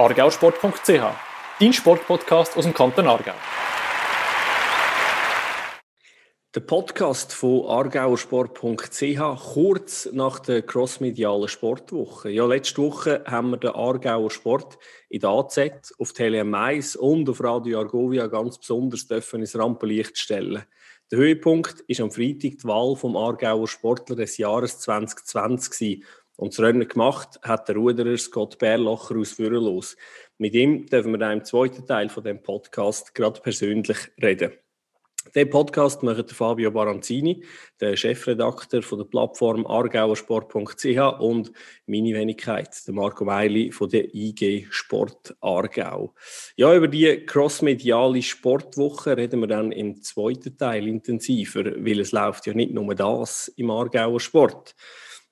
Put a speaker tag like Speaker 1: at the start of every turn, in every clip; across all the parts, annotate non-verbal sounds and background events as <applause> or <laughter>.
Speaker 1: argausport.ch, dein Sportpodcast aus dem Kanton Aargau.
Speaker 2: Der Podcast von argauersport.ch kurz nach der crossmedialen Sportwoche. Ja, letzte Woche haben wir den Aargauer Sport in der AZ, auf Tele 1 und auf Radio Argovia ganz besonders dürfen ins Rampenlicht stellen. Der Höhepunkt ist am Freitag die Wahl vom Aargauer Sportler des Jahres 2020 gewesen. Und das Rennen gemacht hat der Ruderer Scott Bärlocher aus Fürerlos. Mit ihm dürfen wir im zweiten Teil von dem Podcast gerade persönlich reden. Den Podcast macht Fabio Baranzini, der Chefredakteur von der Plattform argauersport.ch und meine Wenigkeit, Marco Weili von der IG Sport Aargau. Ja, über die crossmediale Sportwoche reden wir dann im zweiten Teil intensiver, weil es läuft ja nicht nur das im Aargauer Sport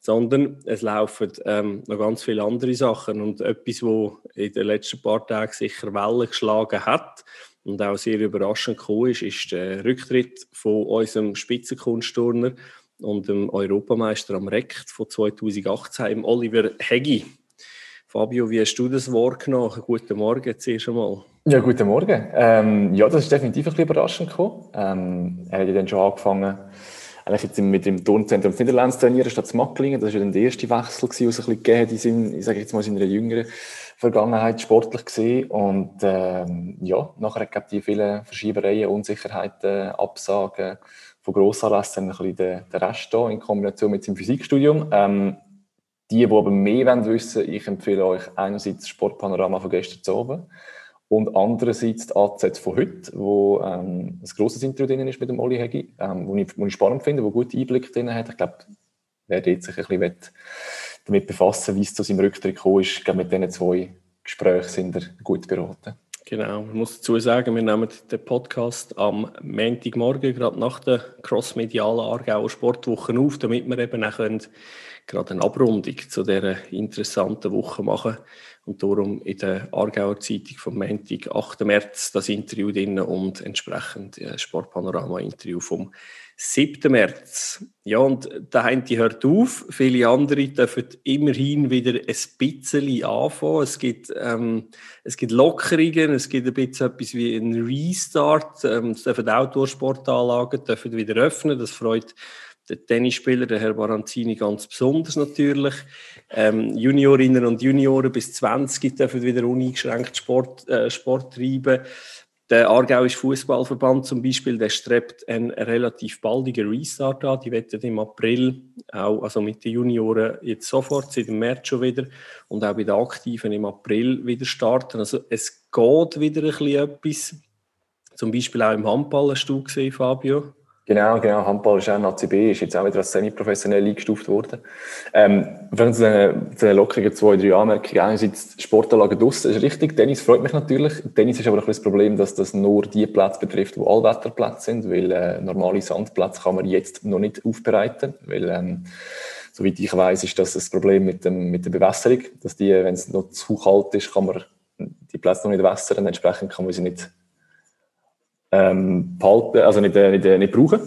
Speaker 2: sondern es laufen ähm, noch ganz viele andere Sachen. Und etwas, was in den letzten paar Tagen sicher Wellen geschlagen hat und auch sehr überraschend gekommen ist, ist der Rücktritt von unserem Spitzenkunstturner und dem Europameister am Rekt von 2018, Oliver Heggi. Fabio, wie hast du das wahrgenommen? Guten Morgen zuerst einmal.
Speaker 3: Ja, guten Morgen. Ähm, ja, das ist definitiv ein bisschen überraschend gekommen. Ähm, er hat ja dann schon angefangen, eigentlich jetzt mit dem Turnzentrum Niederlands trainieren statt Macklingen. Das war dann der erste Wechsel, den es ein bisschen gegeben in, ich sage jetzt mal, in einer jüngeren Vergangenheit sportlich gesehen. Und ähm, ja, nachher gab die vielen Verschiebereien, Unsicherheiten, Absagen von Grossanlässen, ein bisschen der, der Rest da in Kombination mit seinem Physikstudium. Ähm, die, die aber mehr wollen wissen, ich empfehle euch einerseits das Sportpanorama von gestern zu oben und andererseits die AZ von heute, wo ähm, ein grosses Interview drin ist mit dem Oli Hegi, ähm, wo, ich, wo ich spannend finde, wo gute Einblick drin hat. Ich glaube, wer dort sich ein bisschen damit befassen wie es zu seinem Rücktritt gekommen ist, glaube, mit diesen zwei Gesprächen sind er gut beraten.
Speaker 2: Genau, ich muss dazu sagen, wir nehmen den Podcast am Montagmorgen, gerade nach der crossmedialen Aargauer Sportwoche auf, damit wir eben auch gerade eine Abrundung zu dieser interessanten Woche machen können und darum in der Aargauer Zeitung vom Montag, 8. März, das Interview drin und entsprechend ein Sportpanorama-Interview vom 7. März. Ja, und der eine hört auf. Viele andere dürfen immerhin wieder ein bisschen anfangen. Es gibt, ähm, es gibt Lockerungen, es gibt ein bisschen etwas wie ein Restart. Ähm, es dürfen Outdoor-Sportanlagen dürfen wieder öffnen. Das freut den Tennisspieler, der Herr Baranzini, ganz besonders natürlich. Ähm, Juniorinnen und Junioren bis 20 dürfen wieder uneingeschränkt Sport, äh, Sport treiben. Der Aargauische Fußballverband zum Beispiel, der strebt einen relativ baldigen Restart an. Die werden im April, auch, also mit den Junioren jetzt sofort, seit dem März schon wieder und auch bei den Aktiven im April wieder starten. Also es geht wieder ein bisschen etwas. Zum Beispiel auch im Handball hast du gesehen, Fabio.
Speaker 3: Genau, genau. Handball ist auch ein ACB, ist jetzt auch wieder als semi-professionell eingestuft worden. Ähm, wenn zu den, lockeren zwei, drei Anmerkungen, einerseits Sportanlagen draussen, ist richtig. Tennis freut mich natürlich. Tennis ist aber ein das Problem, dass das nur die Plätze betrifft, die Allwetterplätze sind, weil äh, normale Sandplätze kann man jetzt noch nicht aufbereiten, weil ähm, soweit ich weiß, ist das das Problem mit, dem, mit der Bewässerung, dass die, wenn es noch zu kalt ist, kann man die Plätze noch nicht wässern, entsprechend kann man sie nicht ähm, behalten, also nicht, äh, nicht, äh, nicht brauchen.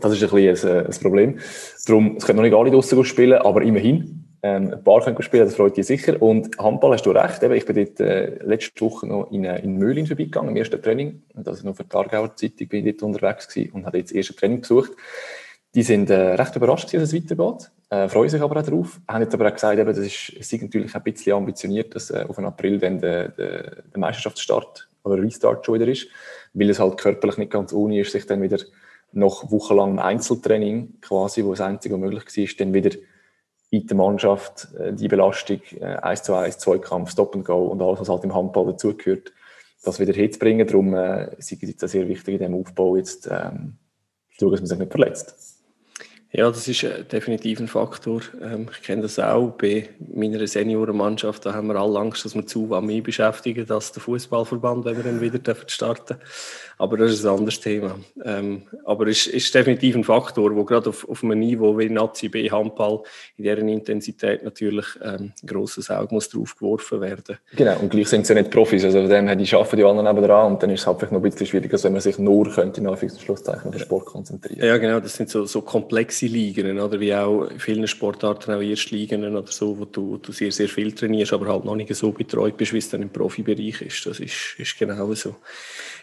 Speaker 3: Das ist ein bisschen ein, äh, ein Problem. Darum, es können noch nicht alle draussen spielen, aber immerhin. Ähm, ein paar können spielen, das freut dich sicher. Und Handball hast du recht. Eben, ich bin dort äh, letzte Woche noch in, in Möhlin vorbeigegangen, im ersten Training. Also noch für die Aargauer Zeitung bin ich dort unterwegs gewesen und habe jetzt das erste Training besucht. Die sind äh, recht überrascht, dass es weitergeht, äh, freuen sich aber auch darauf. Haben jetzt aber auch gesagt, eben, das ist, ist natürlich ein bisschen ambitioniert, dass äh, auf den April dann der, der, der Meisterschaftsstart oder Restart schon wieder ist weil es halt körperlich nicht ganz ohne ist, sich dann wieder nach wochenlangem Einzeltraining quasi, wo das einzige möglich war, dann wieder in der Mannschaft äh, die Belastung, äh, 1 zu 1, Zweikampf, Stop and Go und alles, was halt im Handball dazugehört, das wieder hinzubringen. Darum äh, ist es sehr wichtig in diesem Aufbau jetzt ähm, dass man sich nicht verletzt.
Speaker 2: Ja, das ist äh, definitiv ein Faktor. Ähm, ich kenne das auch bei meiner Seniorenmannschaft. Da haben wir alle Angst, dass wir zu mehr beschäftigen als der Fußballverband, wenn wir dann wieder starten Aber das ist ein anderes Thema. Ähm, aber es ist, definitiv ein Faktor, wo gerade auf, auf einem Niveau wie Nazi B Handball in deren Intensität natürlich ähm, ein grosses Auge muss drauf geworfen werden.
Speaker 3: Genau, und gleich sind sie ja nicht Profis. Also dem her, die arbeiten die anderen nebenan und dann ist es halt vielleicht noch ein bisschen schwieriger, als wenn man sich nur könnte, in Anführungszeichen auf den Sport konzentrieren.
Speaker 2: Ja, genau. Das sind so, so komplexe Spitzenligen, oder wie auch in vielen Sportarten auch Erstligen oder so, wo du, wo du sehr, sehr viel trainierst, aber halt noch nicht so betreut bist, wie es dann im Profibereich ist. Das ist, ist genau so.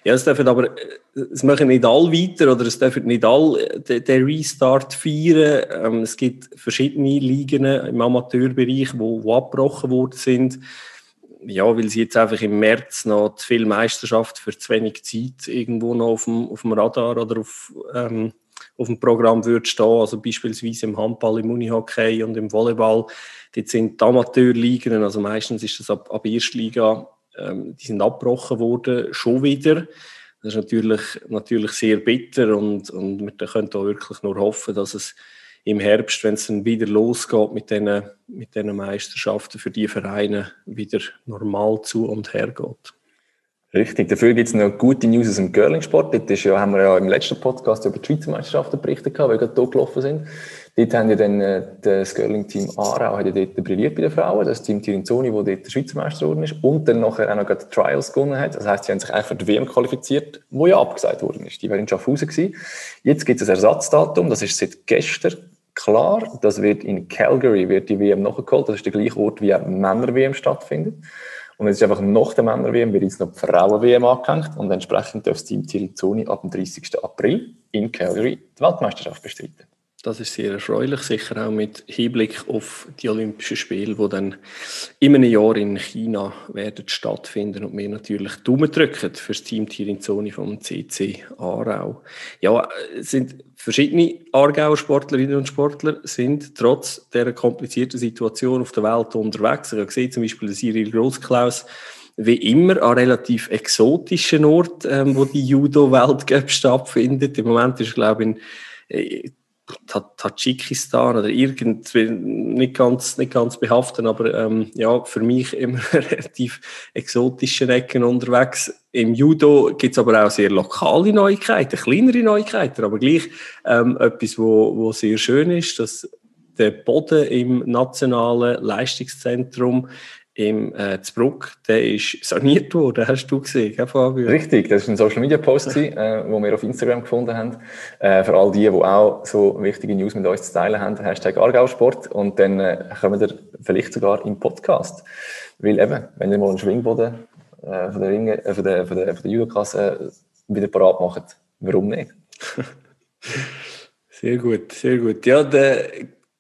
Speaker 2: Ja, es dürfen aber, es machen nicht alle weiter oder es dürfen nicht alle den, den Restart feiern. Ähm, es gibt verschiedene Ligen im Amateurbereich, wo, wo abgebrochen worden sind ja, weil sie jetzt einfach im März noch zu viel Meisterschaft für zu wenig Zeit irgendwo noch auf dem, auf dem Radar oder auf, ähm, auf dem Programm würde stehen. Also beispielsweise im Handball, im Unihockey und im Volleyball. Dort sind die Amateurligen, also meistens ist das ab, ab Erstliga, ähm, die sind abgebrochen worden, schon wieder. Das ist natürlich, natürlich sehr bitter und, und wir können da wirklich nur hoffen, dass es im Herbst, wenn es dann wieder losgeht mit diesen mit Meisterschaften für die Vereine, wieder normal zu und her geht.
Speaker 3: Richtig, dafür gibt es noch gute News aus dem Curling-Sport. Dort ist ja, haben wir ja im letzten Podcast über die Schweizer Meisterschaften berichtet, die gerade hier gelaufen sind. Dort haben ja dann äh, das Curling-Team Aarau hat ja dort brilliert bei den Frauen, das Team Tirinzoni, wo dort der Schweizer Meister geworden ist und dann nachher auch noch die Trials gewonnen hat. Das heisst, sie haben sich eigentlich für die WM qualifiziert, wo ja abgesagt worden ist. Die wären in Schaffhausen gewesen. Jetzt gibt es ein Ersatzdatum, das ist seit gestern klar. Das wird in Calgary wird die WM nachgeholt. Das ist der gleiche Ort, wie die Männer-WM stattfindet. Und es ist einfach nach der Männer-WM wird jetzt noch die Frauen-WM angehängt und entsprechend darf das Team Tirizoni ab dem 30. April in Calgary die Weltmeisterschaft bestreiten.
Speaker 2: Das ist sehr erfreulich, sicher auch mit Hinblick auf die Olympischen Spiele, die dann in einem Jahr in China werden stattfinden und wir natürlich Daumen drücken für das Team Tirinzoni vom CC Aarau. Ja, sind verschiedene Aargauer Sportlerinnen und Sportler sind trotz der komplizierten Situation auf der Welt unterwegs. Ich habe gesehen, zum Beispiel Cyril Grossklaus, wie immer an relativ exotischen Ort, ähm, wo die Judo-Weltcup stattfindet. Im Moment ist, glaube ich, in Tadschikistan oder irgendwie nicht ganz, nicht ganz behaften, aber ähm, ja, für mich immer <laughs> relativ exotische Ecken unterwegs. Im Judo gibt es aber auch sehr lokale Neuigkeiten, kleinere Neuigkeiten, aber gleich ähm, etwas, wo, wo sehr schön ist, dass der Boden im nationalen Leistungszentrum im äh, Zbruck, der ist saniert worden, hast du gesehen, gell, Fabio?
Speaker 3: Richtig, das war ein Social Media Post, äh, wo wir auf Instagram gefunden haben. Äh, für all die, die auch so wichtige News mit uns zu teilen haben, Hashtag Argausport und dann äh, kommen wir vielleicht sogar im Podcast. Weil eben, wenn ihr mal einen Schwingboden äh, von der, Ringe, äh, von der, von der, von der Judokasse wieder parat macht, warum nicht? <laughs>
Speaker 2: sehr gut, sehr gut. Ja, der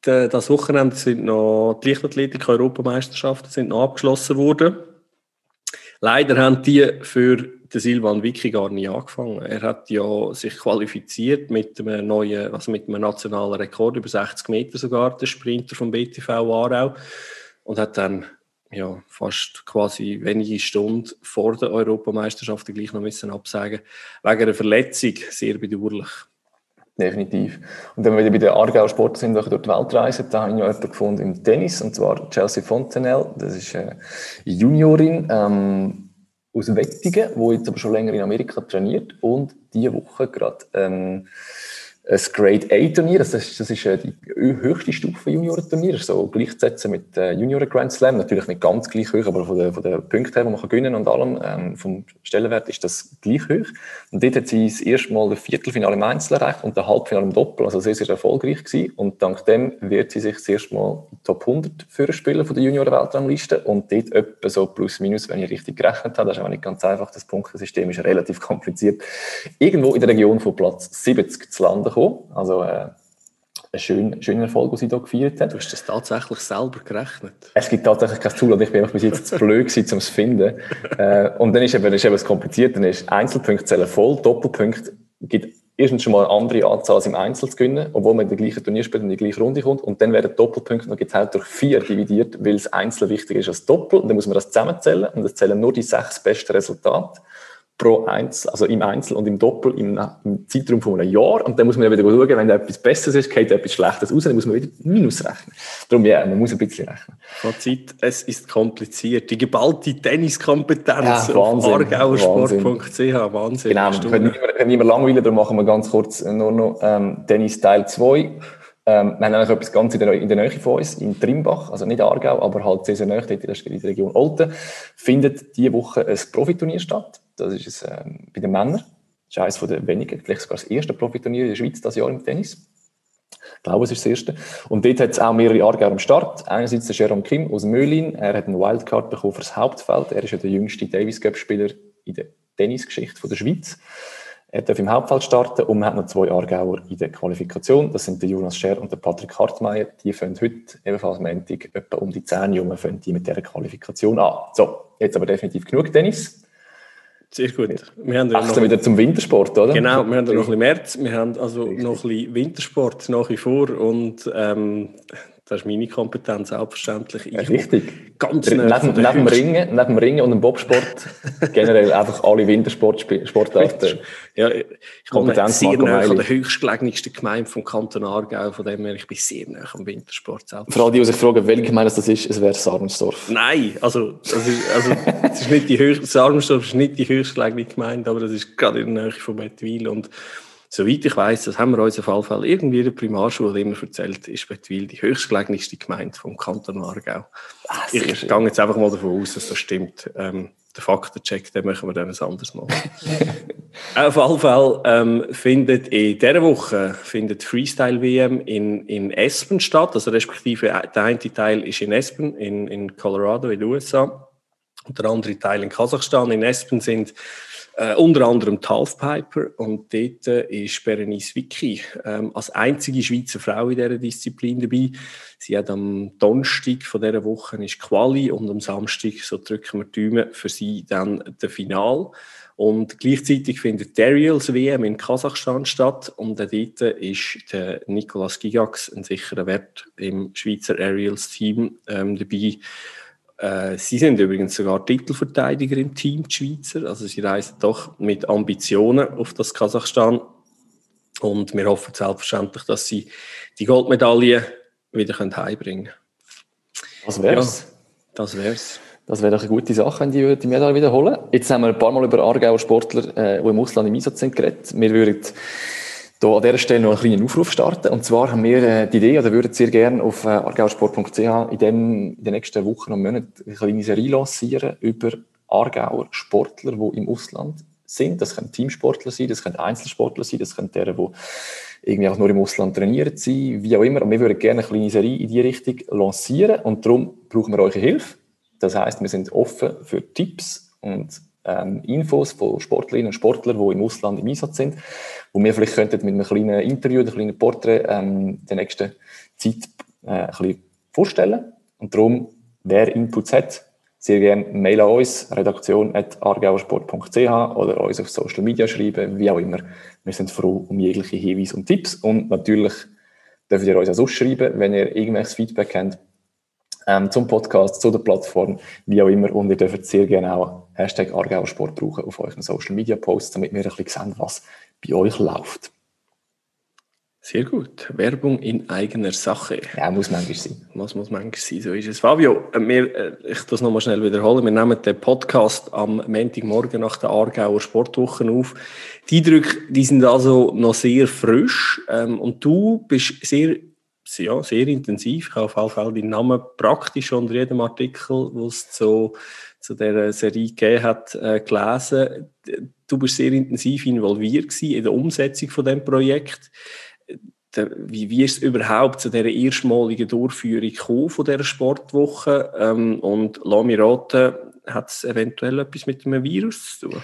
Speaker 2: das Wochenende sind noch die Leichtathletik-Europameisterschaften sind noch abgeschlossen worden. Leider haben die für den Silvan Vicky gar nicht angefangen. Er hat ja sich qualifiziert mit einem neuen, also mit einem nationalen Rekord über 60 Meter sogar, der Sprinter vom BTV Aarau und hat dann ja, fast quasi wenige Stunden vor der Europameisterschaft gleich noch müssen absagen wegen einer Verletzung, sehr bedauerlich.
Speaker 3: Definitiv. Und wenn wir wieder bei den Aargauer Sport sind, durch die Welt reisen, da habe ich noch jemanden gefunden im Tennis, und zwar Chelsea Fontenelle. Das ist eine Juniorin ähm, aus Wettingen, die jetzt aber schon länger in Amerika trainiert und diese Woche gerade ähm, ein Grade A-Turnier, das ist, das ist äh, die höchste Stufe Juniorenturnier, so gleichzusetzen mit äh, Junioren Grand Slam, natürlich nicht ganz gleich hoch, aber von den, von den Punkten her, die man kann gewinnen und allem, ähm, vom Stellenwert ist das gleich hoch. Und dort hat sie das erste Mal das Viertelfinale im Einzel erreicht und das Halbfinale im Doppel, also sehr, sehr erfolgreich gewesen. Und dank dem wird sie sich das erste Mal Top 100 für spielen von der Junioren-Weltrangliste. Und dort etwa so plus minus, wenn ich richtig gerechnet habe, das ist aber nicht ganz einfach, das Punktesystem ist relativ kompliziert, irgendwo in der Region von Platz 70 zu landen gekommen. Also äh, ein schöner, schöner Erfolg, den sie hier gefeiert hat.
Speaker 2: Du hast das tatsächlich selber gerechnet?
Speaker 3: Es gibt tatsächlich kein Tool und ich bin einfach bis jetzt zu blöd gewesen, um es zu finden. <laughs> äh, und dann ist eben, ist eben das kompliziert, dann ist Einzelpunkte zählen voll, Doppelpunkte gibt erstens schon mal eine andere Anzahl als im Einzel zu gewinnen, obwohl man in der gleichen Turnier spielt und in die gleiche Runde kommt. Und dann werden Doppelpunkte noch geteilt durch vier dividiert, weil das Einzel wichtiger ist als Doppel. Und dann muss man das zusammenzählen und es zählen nur die sechs besten Resultate pro Einzel, also im Einzel und im Doppel im, im Zeitraum von einem Jahr. Und dann muss man ja wieder schauen, wenn etwas Besseres ist, geht etwas Schlechtes raus, dann muss man wieder Minus rechnen. Darum, ja, man muss ein bisschen rechnen.
Speaker 2: Fazit, es ist kompliziert. Die geballte Tenniskompetenz ja, auf argauersport.ch, Wahnsinn.
Speaker 3: Genau, wir können nicht, mehr, nicht mehr langweilen, darum machen wir ganz kurz nur noch ähm, Tennis Teil 2. Ähm, wir haben eigentlich etwas ganz in der, in der Nähe von uns, in Trimbach, also nicht Aargau, aber halt sehr, sehr nahe, dort in der Region Olten, findet diese Woche ein Profiturnier statt. Das ist es ähm, bei den Männern. Das ist eines der wenigen, vielleicht sogar das erste Profiturnier in der Schweiz das Jahr im Tennis. Ich glaube, es ist das erste. Und dort hat es auch mehrere Aargauer am Start. Einerseits der Jerome Kim aus Möhlin. Er hat einen Wildcard bekommen fürs Hauptfeld. Er ist ja der jüngste Davis Cup Spieler in der Tennisgeschichte der Schweiz. Er darf im Hauptfeld starten und man hat noch zwei Aargauer in der Qualifikation. Das sind der Jonas Scher und der Patrick Hartmeier. Die fangen heute, ebenfalls am Montag, etwa um die zehn Jungen, fangen die mit dieser Qualifikation an. So, jetzt aber definitiv genug Tennis.
Speaker 2: Sehr gut.
Speaker 3: Wir haben ja noch wieder zum Wintersport, oder?
Speaker 2: Genau, wir haben ja noch ein bisschen März, wir haben also noch ein bisschen Wintersport nach wie vor und ähm, das ist meine Kompetenz, selbstverständlich.
Speaker 3: Ich Richtig. Ganz neben, neben, dem Ringen, neben dem Ringen und dem Bobsport <laughs> generell einfach alle Wintersportarten.
Speaker 2: ja, ich komme sehr nah an der höchstgelegensten Gemeinde vom Kanton Aargau, von dem her, ich bin sehr nah am Wintersport.
Speaker 3: Vor allem die, die sich fragen, welche Gemeinde das ist, es wäre Sarmensdorf.
Speaker 2: Nein, also, das ist, also es ist nicht die höchst, Sarmensdorf ist nicht die höchstgelegene Gemeinde, aber das ist gerade in der Nähe von Bettwil und Soweit ich weiß, das haben wir uns auf alle Fälle irgendwie in der Primarschule immer erzählt, ist Bettwil die höchstgelegenste Gemeinde vom Kanton Aargau. Ah, ich gehe jetzt einfach mal davon aus, dass das stimmt. Ähm, den Faktencheck, den machen wir dann ein anderes Mal. <laughs> auf alle Fälle ähm, findet in dieser Woche findet Freestyle WM in, in Aspen statt, also respektive der eine Teil ist in Aspen, in, in Colorado in den USA und der andere Teil in Kasachstan. In Aspen sind äh, unter anderem die Halfpiper und dort äh, ist Berenice Vicky ähm, als einzige Schweizer Frau in dieser Disziplin dabei. Sie hat am Donnerstag von dieser Woche ist Quali und am Samstag, so drücken wir die Daumen, für sie dann der Final. Und gleichzeitig findet der Aerials WM in Kasachstan statt und dort ist der Nicolas Gigax ein sicherer Wert im Schweizer Aerials Team ähm, dabei äh, sie sind übrigens sogar Titelverteidiger im Team, die Schweizer. Also sie reisen doch mit Ambitionen auf das Kasachstan. Und wir hoffen selbstverständlich, dass sie die Goldmedaille wieder heimbringen können.
Speaker 3: Das wär's. Ja,
Speaker 2: das wär's.
Speaker 3: Das wäre doch eine gute Sache, wenn die die Medaille wiederholen. Jetzt haben wir ein paar Mal über Aargauer Sportler, äh, die im Ausland im Einsatz sind, geredet. Wir würden hier an dieser Stelle noch einen kleinen Aufruf starten. Und zwar haben wir äh, die Idee, oder würden sehr gerne auf äh, argauersport.ch in, in den nächsten Wochen und Monaten eine kleine Serie lancieren über Aargauer Sportler, die im Ausland sind. Das können Teamsportler sein, das können Einzelsportler sein, das können deren, die irgendwie auch nur im Ausland trainieren sein, wie auch immer. Und wir würden gerne eine kleine Serie in diese Richtung lancieren und darum brauchen wir eure Hilfe. Das heißt, wir sind offen für Tipps und ähm, Infos von Sportlerinnen und Sportlern, die im Ausland im Einsatz sind, wo wir vielleicht könnten mit einem kleinen Interview, einem kleinen Porträt ähm, der nächsten Zeit äh, ein bisschen vorstellen. Und darum, wer Inputs hat, sehr gerne Mail an uns, redaktion.argauersport.ch oder uns auf Social Media schreiben, wie auch immer. Wir sind froh um jegliche Hinweise und Tipps. Und natürlich dürft ihr uns auch sonst schreiben, wenn ihr irgendwelches Feedback habt ähm, zum Podcast, zu der Plattform, wie auch immer. Und ihr dürft sehr gerne auch Hashtag Argauer Sport brauchen auf euren Social Media Posts, damit wir ein bisschen sehen, was bei euch läuft.
Speaker 2: Sehr gut. Werbung in eigener Sache.
Speaker 3: Ja, muss manchmal sein.
Speaker 2: Muss, muss manchmal sein, so ist es. Fabio, äh, wir, äh, ich das nochmal schnell wiederholen. Wir nehmen den Podcast am Montagmorgen nach der Aargauer Sportwoche auf. Die Eindrücke, die sind also noch sehr frisch. Ähm, und du bist sehr ja, sehr intensiv. Ich habe auf jeden Fall deinen Namen praktisch unter jedem Artikel, wo es zu, zu dieser Serie gegeben hat, äh, gelesen. Du bist sehr intensiv involviert in der Umsetzung von dem Projekt. Wie, wie ist es überhaupt zu dieser erstmaligen Durchführung gekommen von dieser Sportwoche? Ähm, und lass mich raten, hat es eventuell etwas mit einem Virus zu tun?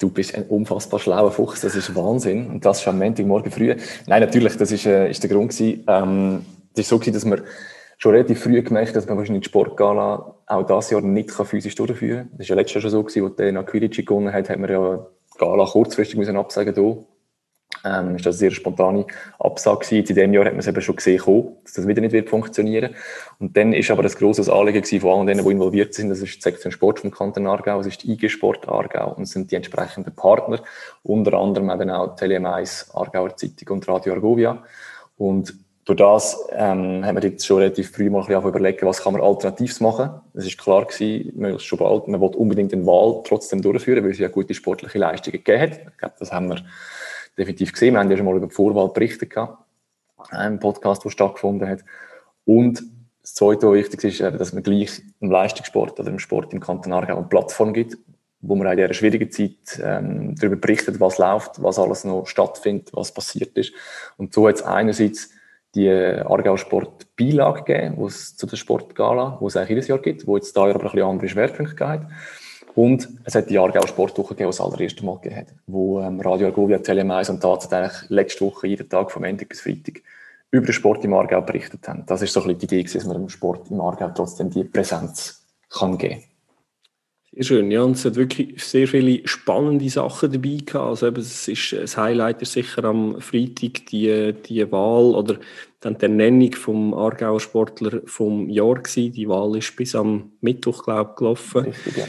Speaker 3: Du bist ein unfassbar schlauer Fuchs, das ist Wahnsinn. Und das schon am Montagmorgen früh. Nein, natürlich, das ist, äh, ist der Grund gewesen. Ähm, es ist so gewesen, dass wir schon relativ früh gemerkt dass man wahrscheinlich die Sportgala auch dieses Jahr nicht physisch durchführen kann. Das war ja letztes Jahr schon so wo der nach Quirici gewonnen hat, haben wir ja die Gala kurzfristig müssen absagen müssen. Ähm, ist das eine sehr spontane Absage gewesen. In diesem Jahr hat man es eben schon gesehen, dass das wieder nicht wird funktionieren. Und dann ist aber das grosse Anliegen gewesen von allen denen, die involviert sind. Das ist die Sektion Sport vom Kanton Aargau, das ist die IG Sport Aargau und sind die entsprechenden Partner. Unter anderem eben auch Tele 1, Aargauer Zeitung und Radio Argovia. Und durch das ähm, haben wir jetzt schon relativ früh mal ein bisschen überlegen, was kann man alternativ machen. Es ist klar gewesen, man, schon bald, man wollte unbedingt den Wahl trotzdem durchführen, weil es ja gute sportliche Leistungen gegeben hat. Ich glaube, das haben wir definitiv gesehen. Wir haben ja schon mal über die Vorwahl berichtet gehabt, im Podcast, der stattgefunden hat. Und das Zweite, was wichtig ist, dass man gleich im Leistungssport oder im Sport im Kanton Aargau eine Plattform gibt, wo man in dieser schwierigen Zeit ähm, darüber berichtet, was läuft, was alles noch stattfindet, was passiert ist. Und so hat es einerseits die Aargau Sport Beilage gegeben, wo es zu der Sportgala, wo es eigentlich jedes Jahr gibt, wo jetzt da aber ein bisschen andere Schwerpunkte gegeben Und es hat die Aargau Sportwoche gegeben, die es das allererste Mal gegeben hat, wo ähm, Radio Argovia, Telemais und Tat eigentlich letzte Woche jeden Tag vom Montag bis Freitag über den Sport im Aargau berichtet haben. Das ist so ein bisschen die Idee, dass man im Sport im Aargau trotzdem die Präsenz kann geben
Speaker 2: sehr schön, ja, und es hat wirklich sehr viele spannende Sachen dabei gehabt. Also eben, es ist das Highlight ist sicher am Freitag die, die Wahl oder dann die Ernennung vom Aargauer Sportler vom Jahr gewesen. Die Wahl ist bis am Mittwoch, glaube ich, gelaufen.
Speaker 3: Richtig, ja.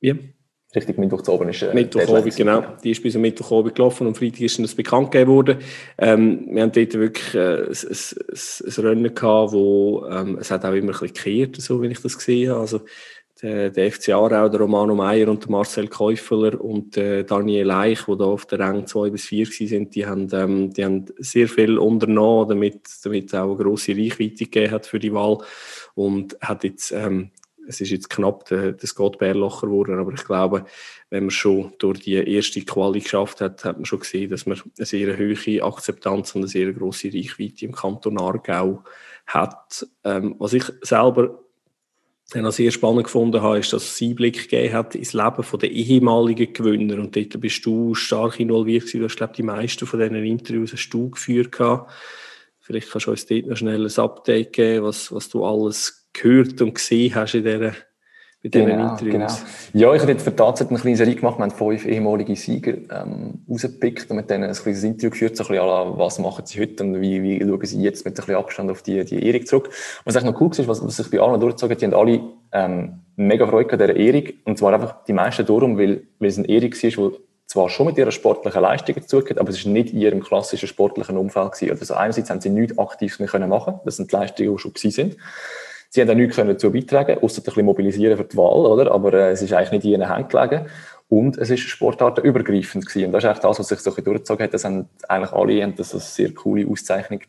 Speaker 2: Wie?
Speaker 3: Richtig, Mittwoch zu oben ist
Speaker 2: äh, Mittwochabend, genau. Die ist bis am Mittwochabend gelaufen und am Freitag ist das bekannt gegeben worden. Ähm, wir haben dort wirklich äh, ein, ein, ein Rennen gehabt, wo ähm, es hat auch immer ein bisschen gekehrt, so wie ich das gesehen habe. Also der, der FC Aarau, der Romano Meyer und der Marcel Käufeler und der Daniel Eich, die da auf der Rang 2 bis 4 sind, die haben, ähm, die haben sehr viel unternommen, damit, damit es auch eine grosse Reichweite gegeben hat für die Wahl und hat jetzt, ähm, es ist jetzt knapp der, der Scott Bärlocher geworden, aber ich glaube, wenn man schon durch die erste Quali geschafft hat, hat man schon gesehen, dass man eine sehr hohe Akzeptanz und eine sehr grosse Reichweite im Kanton Aargau hat. Ähm, was ich selber auch sehr spannend gefunden habe, ist, dass es Einblick gegeben hat ins Leben der ehemaligen Gewinner. Und dort bist du stark involviert gewesen. Du hast, glaube ich, die meisten von diesen Interviews hast du geführt gehabt. Vielleicht kannst du uns dort noch schnell ein Update geben, was, was du alles gehört und gesehen hast in dieser
Speaker 3: diesen genau, Interviews. Genau. Ja, ich habe jetzt für tatsächlich eine kleine Serie gemacht. Wir haben fünf ehemalige Sieger ähm, rausgepickt und mit denen ein kleines Interview geführt, so ein bisschen, was machen sie heute und wie, wie schauen sie jetzt mit ein bisschen Abstand auf die, die Ehrung zurück. Was eigentlich noch cool ist, was, was sich bei allen durchgezogen hat, die haben alle ähm, mega Freude an dieser Ehrung und zwar einfach die meisten darum, weil, weil es eine Ehrung war, die zwar schon mit ihrer sportlichen Leistung dazugehört, aber es ist nicht in ihrem klassischen sportlichen Umfeld gewesen. Also einerseits haben sie nichts aktiv mehr können machen, das sind die Leistungen, die schon gewesen sind. Sie haben da nichts dazu beitragen, außer ein bisschen mobilisieren für die Wahl, oder? Aber äh, es ist eigentlich nicht in ihren Händen gelegen. Und es ist sportartenübergreifend gewesen. Und das ist eigentlich das, was sich so ein bisschen durchgezogen hat. Das haben eigentlich alle haben das eine sehr coole Auszeichnung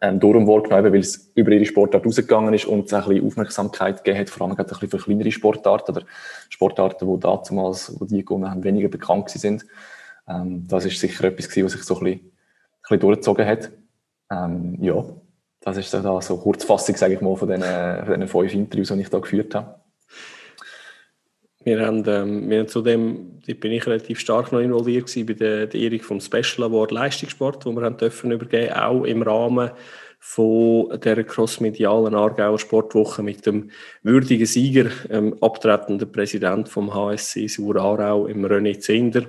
Speaker 3: ähm, darum weil es über ihre Sportart rausgegangen ist und es ein bisschen Aufmerksamkeit gegeben hat, vor allem ein bisschen für kleinere Sportarten oder Sportarten, die damals, wo die gewonnen haben, weniger bekannt sind. Ähm, das ist sicher etwas gewesen, was sich so ein bisschen, ein bisschen durchgezogen hat. Ähm, ja, das ist so, so Kurzfassung, sage ich mal, von diesen, von diesen fünf Interviews, die ich da geführt habe.
Speaker 2: Wir haben, ähm, wir haben zudem, da bin ich relativ stark noch involviert gewesen, bei der, der Ehrung vom Special Award Leistungssport, wo wir haben dürfen übergeben, auch im Rahmen von der crossmedialen Aargauer Sportwoche mit dem würdigen Sieger, ähm, abtretenden Präsident vom HSC Sur Aarau, im René Zinder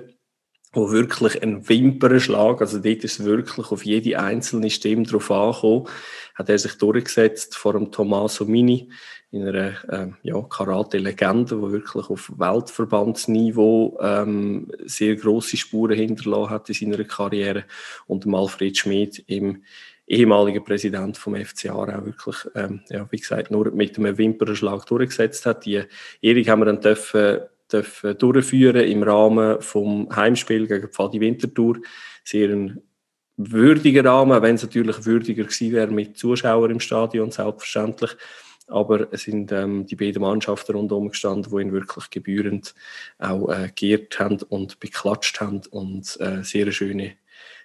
Speaker 2: wo wirklich ein Wimpernschlag, also dort ist wirklich auf jede einzelne Stimme drauf angekommen, hat er sich durchgesetzt vor dem Tommaso Mini in einer äh, ja, Karate-Legende, wo wirklich auf Weltverbandsniveau ähm, sehr große Spuren hinterlassen hat in seiner Karriere und dem Alfred Schmid im ehemaligen Präsident vom FC Aarau wirklich, ähm, ja, wie gesagt, nur mit einem Wimpernschlag durchgesetzt hat. Die Ehrung haben wir dann dürfen dürfen durchführen im Rahmen vom Heimspiel gegen Pfadi Winterthur. Sehr ein würdiger Rahmen, wenn es natürlich würdiger gewesen wäre mit Zuschauern im Stadion, selbstverständlich. Aber es sind ähm, die beiden Mannschaften rundherum gestanden, die ihn wirklich gebührend auch äh, geehrt haben und beklatscht haben. Und äh, sehr eine schöne,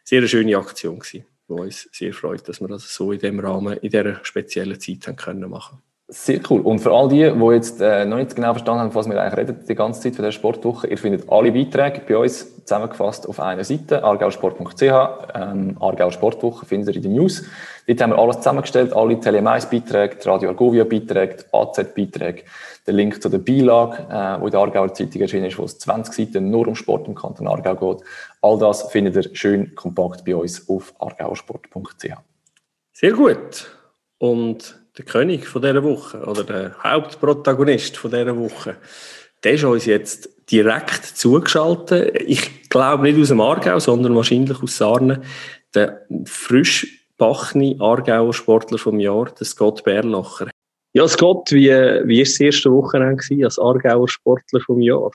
Speaker 2: sehr schöne Aktion gewesen, die uns sehr freut, dass wir das so in dem Rahmen, in dieser speziellen Zeit haben können machen
Speaker 3: sehr cool. Und für all die, die jetzt äh, noch nicht genau verstanden haben, was wir eigentlich reden, die ganze Zeit von der Sportwoche, ihr findet alle Beiträge bei uns zusammengefasst auf einer Seite, argausport.ch, ähm, Argau Sportwoche findet ihr in den News. Dort haben wir alles zusammengestellt, alle Tele-Mais-Beiträge, die Radio Argovia-Beiträge, die AZ-Beiträge, den Link zu der Beilage, äh, wo in der Argauer Zeitung erschienen ist, wo es 20 Seiten nur um Sport im Kanton Aargau geht. All das findet ihr schön kompakt bei uns auf argausport.ch.
Speaker 2: Sehr gut. Und der König von dieser Woche oder der Hauptprotagonist von dieser Woche, der ist uns jetzt direkt zugeschaltet. Ich glaube nicht aus dem Aargau, sondern wahrscheinlich aus Sarne. Der frisch bachni Aargauer Sportler vom Jahr, der Scott Bärlacher. Ja, Scott, wie, wie war das erste Wochenende als Aargauer Sportler vom Jahr?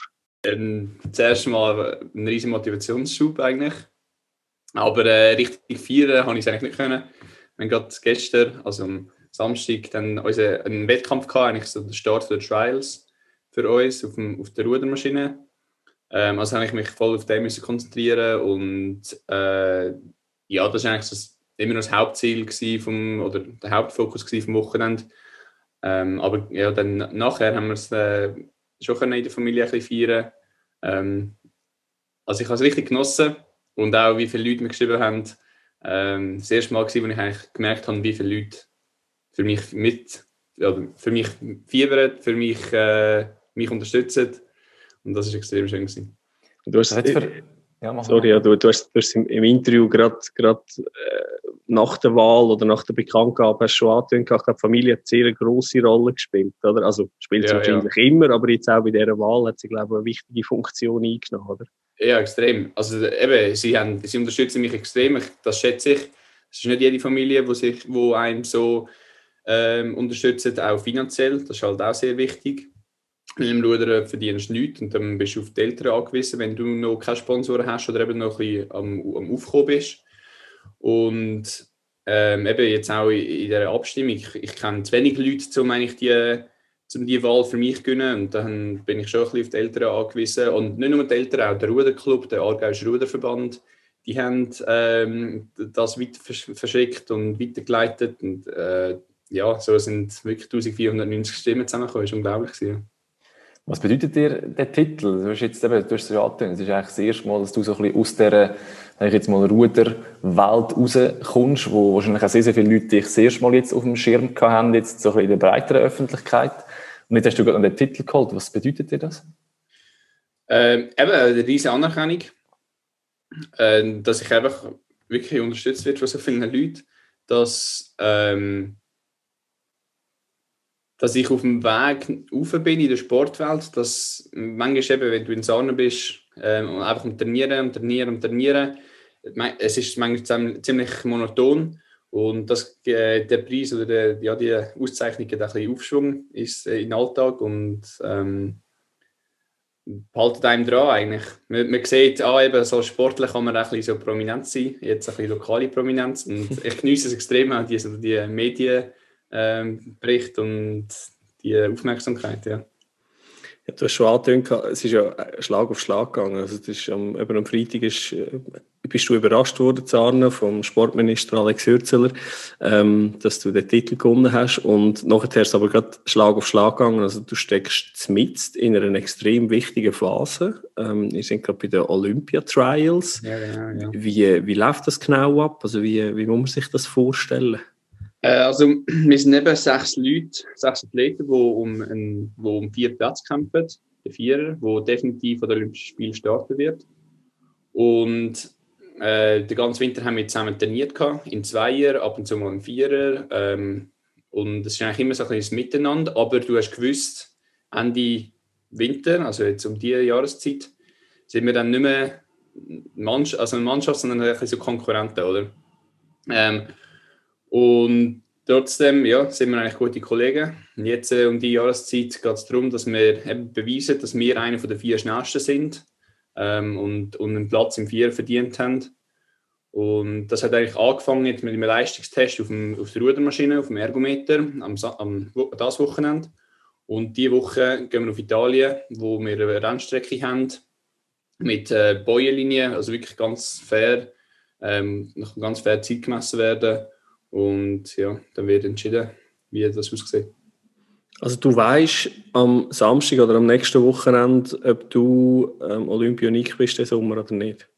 Speaker 4: Ähm, zuerst mal ein riesiger Motivationsschub eigentlich. Aber äh, richtig feiern habe ich es eigentlich nicht können. Wir haben gerade gestern, also am Samstag dann unseren, einen Wettkampf gehabt, eigentlich so der Start der Trials für uns auf, dem, auf der Rudermaschine. Ähm, also habe ich mich voll auf den müssen konzentrieren und äh, ja, das war eigentlich so immer noch das Hauptziel vom, oder der Hauptfokus vom Wochenende. Ähm, aber ja, dann nachher haben wir es äh, schon in der Familie ein bisschen feiern. Ähm, also ich habe es richtig genossen und auch wie viele Leute mir geschrieben haben. Ähm, das erste Mal, wo ich eigentlich gemerkt habe, wie viele Leute für mich mit, oder für mich fiebern, für mich, äh, mich unterstützen. Und das ist extrem schön gewesen.
Speaker 2: Du hast, für, ja, sorry, ja, du, du, hast, du hast im, im Interview gerade äh, nach der Wahl oder nach der Bekanntgabe hast schon angetönt, ich glaube, Familie hat eine sehr grosse Rolle gespielt, oder? Also spielt sie ja, wahrscheinlich ja. immer, aber jetzt auch bei dieser Wahl hat sie, glaube ich, eine wichtige Funktion eingenommen, oder?
Speaker 4: Ja, extrem. Also eben, sie, haben, sie unterstützen mich extrem, das schätze ich. Es ist nicht jede Familie, wo, sich, wo einem so ähm, unterstützt, auch finanziell. Das ist halt auch sehr wichtig. Im Rudern verdienst du nichts und dann bist du auf die Eltern angewiesen, wenn du noch keine Sponsoren hast oder eben noch ein bisschen am, am Aufkommen bist. Und ähm, eben jetzt auch in, in dieser Abstimmung, ich, ich kenne zu wenig Leute, um eigentlich die die Wahl für mich zu gönnen. Und dann bin ich schon ein bisschen auf die Eltern angewiesen. Und nicht nur die Eltern, auch der Ruderclub, der Aargauische Ruderverband, die haben ähm, das weiter verschickt und weitergeleitet. Und äh, ja, so sind wirklich 1490 Stimmen zusammengekommen. Das war unglaublich. Gewesen.
Speaker 3: Was bedeutet dir der Titel? Du hast jetzt eben, du hast es ja es ist eigentlich das erste Mal, dass du so ein bisschen aus dieser, sag ich jetzt mal, Ruderwelt rauskommst, wo wahrscheinlich auch sehr, sehr viele Leute dich das erste Mal jetzt auf dem Schirm haben, jetzt so ein bisschen in der breiteren Öffentlichkeit. Und jetzt hast du gerade den Titel geholt. Was bedeutet dir das?
Speaker 4: Ähm, eben eine riesige Anerkennung, äh, dass ich einfach wirklich unterstützt wird von so vielen Leuten, dass, ähm, dass ich auf dem Weg rauf bin in der Sportwelt, dass manchmal eben, wenn du in Sarne bist ähm, und einfach am Trainieren, am Trainieren, am Trainieren, es ist manchmal ziemlich monoton. Und das, äh, der Preis oder der, ja, die Auszeichnung hat ein bisschen Aufschwung ist, äh, in den Alltag. Und ähm, haltet einem dran eigentlich. Man, man sieht, ah, eben, so sportlich kann man auch ein bisschen so prominent sein, jetzt ein bisschen lokale Prominenz. Und ich genieße es extrem auch, die, so die Medienberichte ähm, und die Aufmerksamkeit, ja.
Speaker 2: Ja, du hast schon angetönt, es ist ja Schlag auf Schlag gegangen. Also das ist am, eben am Freitag ist, äh, bist du überrascht worden, Zarne, vom Sportminister Alex Hürzeler, ähm, dass du den Titel gewonnen hast. Und nachher ist es aber gerade Schlag auf Schlag gegangen. Also du steckst mitten in einer extrem wichtigen Phase. Ähm, wir sind gerade bei den Olympia Trials. Ja, ja, ja. Wie, wie läuft das genau ab? Also wie, wie muss man sich das vorstellen?
Speaker 4: Äh, also, <clears throat> wir sind eben sechs Leute, sechs Athleten, die um, ein, wo um vier Plätze kämpfen. Der Vierer, der definitiv an den Olympischen Spielen starten wird. Und äh, den ganzen Winter haben wir zusammen trainiert, in Zweier, ab und zu mal in Vierer. Ähm, und es ist eigentlich immer so ein bisschen Miteinander. Aber du hast gewusst, Ende Winter, also jetzt um diese Jahreszeit, sind wir dann nicht mehr Mannschaft, also eine Mannschaft, sondern ein bisschen so Konkurrenten, oder? Ähm, und trotzdem ja, sind wir eigentlich gute Kollegen. Und jetzt äh, um die Jahreszeit geht es darum, dass wir eben beweisen, dass wir einer der vier Schnellsten sind ähm, und, und einen Platz im Vier verdient haben. Und das hat eigentlich angefangen mit einem Leistungstest auf, dem, auf der Rudermaschine, auf dem Ergometer, am, am das Wochenende. Und diese Woche gehen wir auf Italien, wo wir eine Rennstrecke haben mit äh, Bäuerlinien, also wirklich ganz fair, ähm, ganz fair Zeit gemessen werden und ja, dann wird entschieden, wie das aussieht.
Speaker 2: Also du weißt am Samstag oder am nächsten Wochenende, ob du ähm, Olympionik bist den Sommer oder nicht?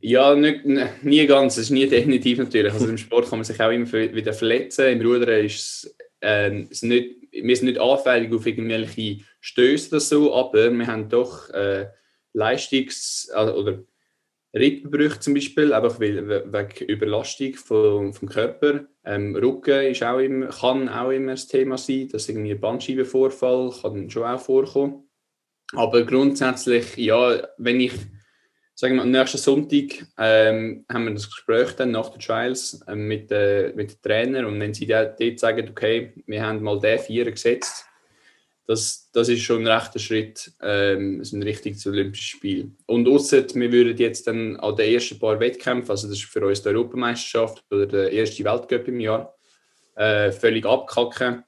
Speaker 4: Ja, nicht, nie ganz. Es ist nie definitiv natürlich. Also im Sport kann man sich auch immer wieder verletzen. Im Rudern ist es nicht, wir sind nicht anfällig auf irgendwelche Stöße oder so, aber wir haben doch äh, Leistungs- also, oder Rippenbrüche zum Beispiel, einfach wegen Überlastung vom, vom Körper. Ähm, Rücken ist auch immer, kann auch immer ein Thema sein, dass irgendwie ein Bandscheibenvorfall kann schon auch vorkommen. Aber grundsätzlich, ja, wenn ich, sagen wir, am nächsten Sonntag ähm, haben wir das Gespräch dann nach den Trials ähm, mit, äh, mit den Trainer und wenn sie dort sagen, okay, wir haben mal den Vierer gesetzt, das, das ist schon ein rechter Schritt ähm, so ein richtiges Olympisches Spiel. Und außer wir würden jetzt dann an den ersten paar Wettkämpfen, also das ist für uns die Europameisterschaft oder der erste Weltcup im Jahr, äh, völlig abkacken,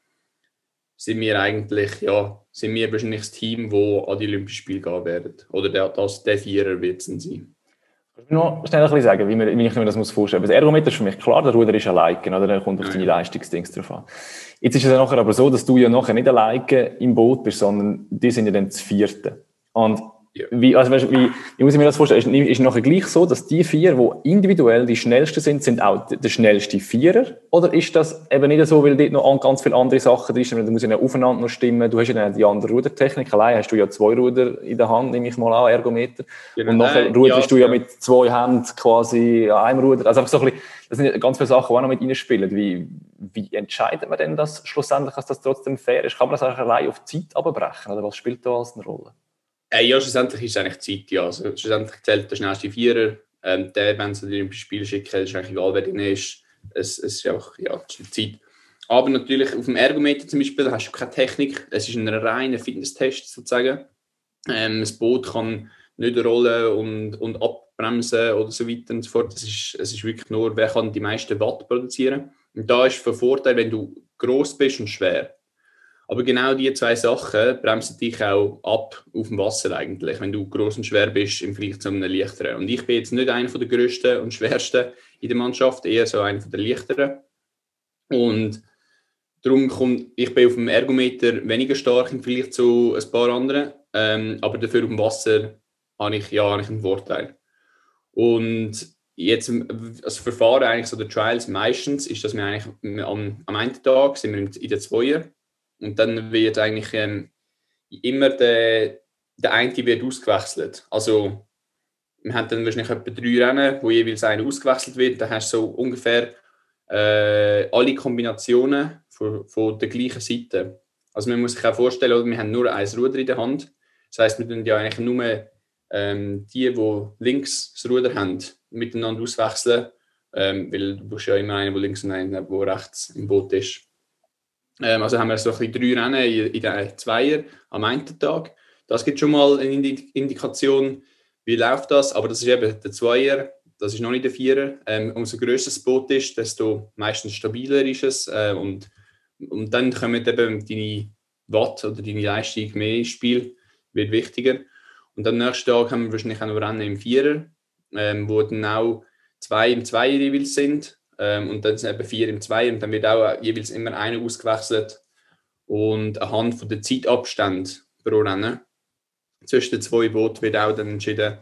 Speaker 4: sind wir eigentlich, ja, sind wir wahrscheinlich das Team, das an die Olympischen Spiele gehen werden. Oder der, das, der Vierer wird es sein.
Speaker 3: Kannst du noch schnell ein bisschen sagen, wie, man, wie ich mir das muss vorstellen muss? Das Ergometer ist für mich klar, der Ruder ist alleine, oder? Der kommt auf deine Leistungsdings drauf an. Jetzt ist es ja nachher aber so, dass du ja nachher nicht alleine im Boot bist, sondern die sind ja dann das Vierte. Und. Wie, also weißt, wie, wie muss ich mir das vorstellen? Ist, ist nachher gleich so, dass die vier, die individuell die schnellsten sind, sind auch der schnellste Vierer? Oder ist das eben nicht so, weil dort noch ganz viele andere Sachen drin sind? Du musst ja aufeinander noch stimmen. Du hast ja dann die andere Rudertechnik. Allein hast du ja zwei Ruder in der Hand, nehme ich mal an, Ergometer. Genau. Und nachher ruderst ja, du ja mit zwei Händen quasi an einem Ruder. Also einfach so ein bisschen, das sind ganz viele Sachen, die auch noch mit reinspielen. Wie, wie entscheidet man denn das schlussendlich, dass das trotzdem fair ist? Kann man das auch allein auf Zeit abbrechen? Oder was spielt da als eine Rolle?
Speaker 4: Äh, ja, schlussendlich ist es eigentlich Zeit, ja. Also, schlussendlich zählt der schnellste Vierer. Ähm, der, wenn sie die Olympischen Spiele schicken, ist eigentlich egal, wer drin ist. Es, es ist einfach, ja, es ist Zeit. Aber natürlich auf dem Ergometer zum Beispiel hast du keine Technik. Es ist ein reiner Fitnesstest sozusagen. Ähm, das Boot kann nicht rollen und, und abbremsen oder so weiter und so fort. Es ist, es ist wirklich nur, wer kann die meisten Watt produzieren. Und da ist von Vorteil, wenn du groß bist und schwer. Aber genau diese zwei Sachen bremsen dich auch ab auf dem Wasser eigentlich, wenn du groß und schwer bist im Vergleich zu einem leichteren. Und ich bin jetzt nicht einer der größten und schwersten in der Mannschaft, eher so einer der leichteren. Und darum kommt, ich bin auf dem Ergometer weniger stark im Vergleich zu ein paar anderen, ähm, aber dafür auf dem Wasser habe ich, ja, habe ich einen Vorteil. Und jetzt das Verfahren eigentlich so der Trials meistens ist, dass wir eigentlich am, am einen Tag sind wir in der Zweier und dann wird eigentlich ähm, immer der, der eine wird ausgewechselt. Also wir haben dann wahrscheinlich etwa drei Rennen, wo jeweils einer ausgewechselt wird. Dann hast du so ungefähr äh, alle Kombinationen von, von der gleichen Seite. Also man muss sich auch vorstellen, wir haben nur ein Ruder in der Hand. Das heißt, wir tun ja eigentlich nur ähm, die, die links das Ruder haben, miteinander auswechseln, ähm, weil du brauchst ja immer einen, der links und einen, der rechts im Boot ist. Ähm, also haben wir so ein drei Rennen in, in den Zweier am einen Tag. Das gibt schon mal eine Indikation, wie läuft das. Aber das ist eben der Zweier, das ist noch nicht der Vierer. Ähm, umso grösser das Boot ist, desto meistens stabiler ist es. Äh, und, und dann kommen eben deine Watt oder deine Leistung mehr ins Spiel, wird wichtiger. Und am nächsten Tag haben wir wahrscheinlich auch noch Rennen im Vierer, ähm, wo dann auch zwei im Zweier sind. Ähm, und dann sind eben vier im Zwei und dann wird auch jeweils immer einer ausgewechselt. Und anhand von der Zeitabstand pro Rennen zwischen den zwei Booten wird auch dann entschieden,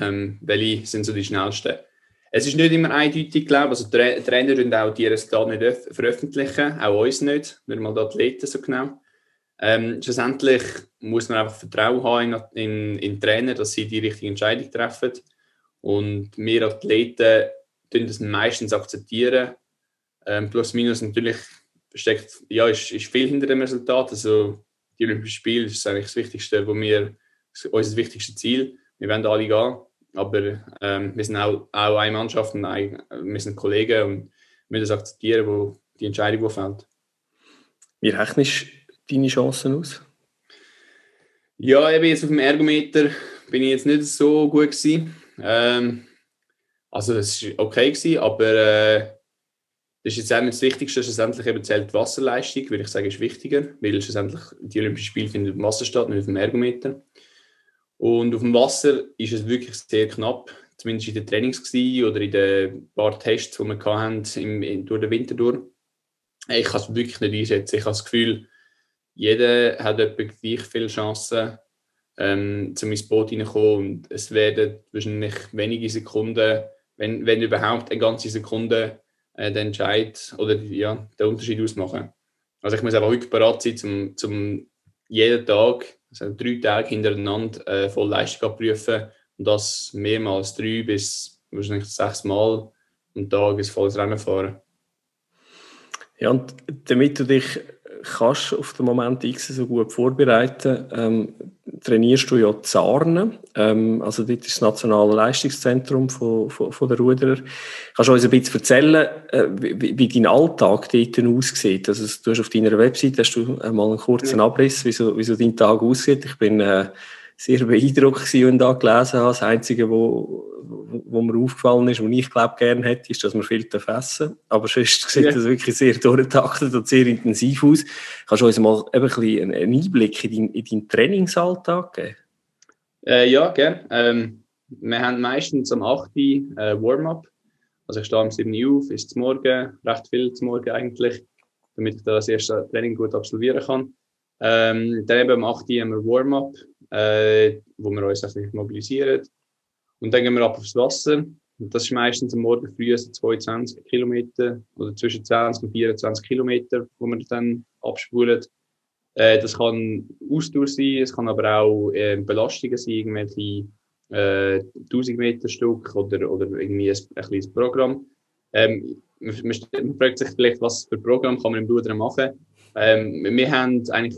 Speaker 4: ähm, welche sind so die schnellsten. Es ist nicht immer eindeutig, glaube ich. Also die Trainer und auch die Resultate nicht veröffentlichen, auch uns nicht, nicht mal die Athleten so genau. Ähm, schlussendlich muss man einfach Vertrauen haben in, in, in Trainer, dass sie die richtige Entscheidung treffen. Und wir Athleten tun das meistens akzeptieren. Ähm, plus minus natürlich steckt, ja, ist, ist viel hinter dem Resultat. Also die Olympischen Spiele ist eigentlich das Wichtigste, wo wir, unser wichtigstes Ziel. Wir wollen alle gehen, aber ähm, wir sind auch, auch eine Mannschaft und ein, wir sind Kollegen und wir müssen das akzeptieren, wo die Entscheidung wo fällt.
Speaker 2: Wie rechnest du deine Chancen aus?
Speaker 4: Ja, eben jetzt auf dem Ergometer bin ich jetzt nicht so gut gewesen. Ähm, also es war okay, gewesen, aber äh, das ist jetzt auch nicht das Wichtigste. Schlussendlich eben zählt die Wasserleistung, würde ich sagen, ist wichtiger, weil schlussendlich die Olympischen Spiele finden dem Wasser statt, nicht auf dem Ergometer. Und auf dem Wasser ist es wirklich sehr knapp, zumindest in den Trainings oder in den paar Tests, die wir hatten, im, im, durch den Winter durch. Ich kann es wirklich nicht einschätzen. Ich habe das Gefühl, jeder hat etwa gleich viele Chancen, ähm, zum ins Boot reinkommen und es werden wahrscheinlich wenige Sekunden wenn, wenn überhaupt eine ganze Sekunde äh, den Entscheid oder ja, den Unterschied ausmachen. Also ich muss einfach wirklich bereit sein, zum, zum jeden Tag, also drei Tage hintereinander äh, voll Leistung abprüfen und das mehrmals drei bis wahrscheinlich sechs Mal am Tag ein volles Rennen fahren.
Speaker 2: Ja, und damit du dich kannst auf den Moment X so gut vorbereiten, ähm, trainierst du ja Zarnen, ähm, also dort ist das nationale Leistungszentrum von, von, von der Ruderer. Kannst du uns ein bisschen erzählen, äh, wie, wie dein Alltag dort aussieht? Also du hast auf deiner Website hast du mal einen kurzen Abriss, wie so, wie so dein Tag aussieht. Ich bin äh, sehr beeindruckt gewesen, ich da gelesen habe. Das Einzige, wo, wo mir aufgefallen ist, was ich glaube gerne hätte, ist, dass man viel essen Aber sonst sieht ja. das wirklich sehr durchgetaktet und sehr intensiv aus. Kannst du uns mal ein bisschen einen Einblick in, dein, in deinen Trainingsalltag geben?
Speaker 4: Äh, ja, gerne. Ähm, wir haben meistens am 8. Äh, Warm-up. Also ich stehe um 7 Uhr auf, ist zum Morgen, recht viel zum Morgen eigentlich, damit ich das erste Training gut absolvieren kann. Ähm, dann eben am 8. haben wir Warm-up, äh, wo wir uns ein mobilisieren. Und dann gehen wir ab aufs Wasser. Und das ist meistens am Morgen früh so 22 Kilometer oder zwischen 20 und 24 Kilometer, wo wir dann abspulen. Äh, das kann Ausdauer sein, es kann aber auch äh, Belastungen sein, irgendwelche äh, 1000 Meter Stück oder, oder irgendwie ein, ein kleines Programm. Ähm, man, man, fragt sich vielleicht, was für Programm kann man im Ruder machen. Ähm, wir haben eigentlich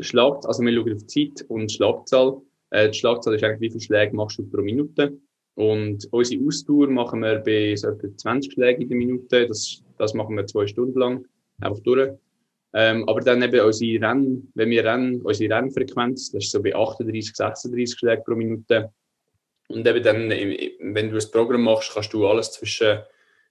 Speaker 4: Schlag, also wir schauen auf Zeit und Schlagzahl. Äh, die Schlagzahl ist eigentlich, wie viele Schläge machst du pro Minute. Und unsere Ausdauer machen wir bei so etwa 20 Schlägen in der Minute. Das, das machen wir zwei Stunden lang, einfach durch. Ähm, aber dann eben unsere Rennen, wenn wir rennen, unsere Rennfrequenz, das ist so bei 38, 36 Schlägen pro Minute. Und eben dann, wenn du das Programm machst, kannst du alles zwischen,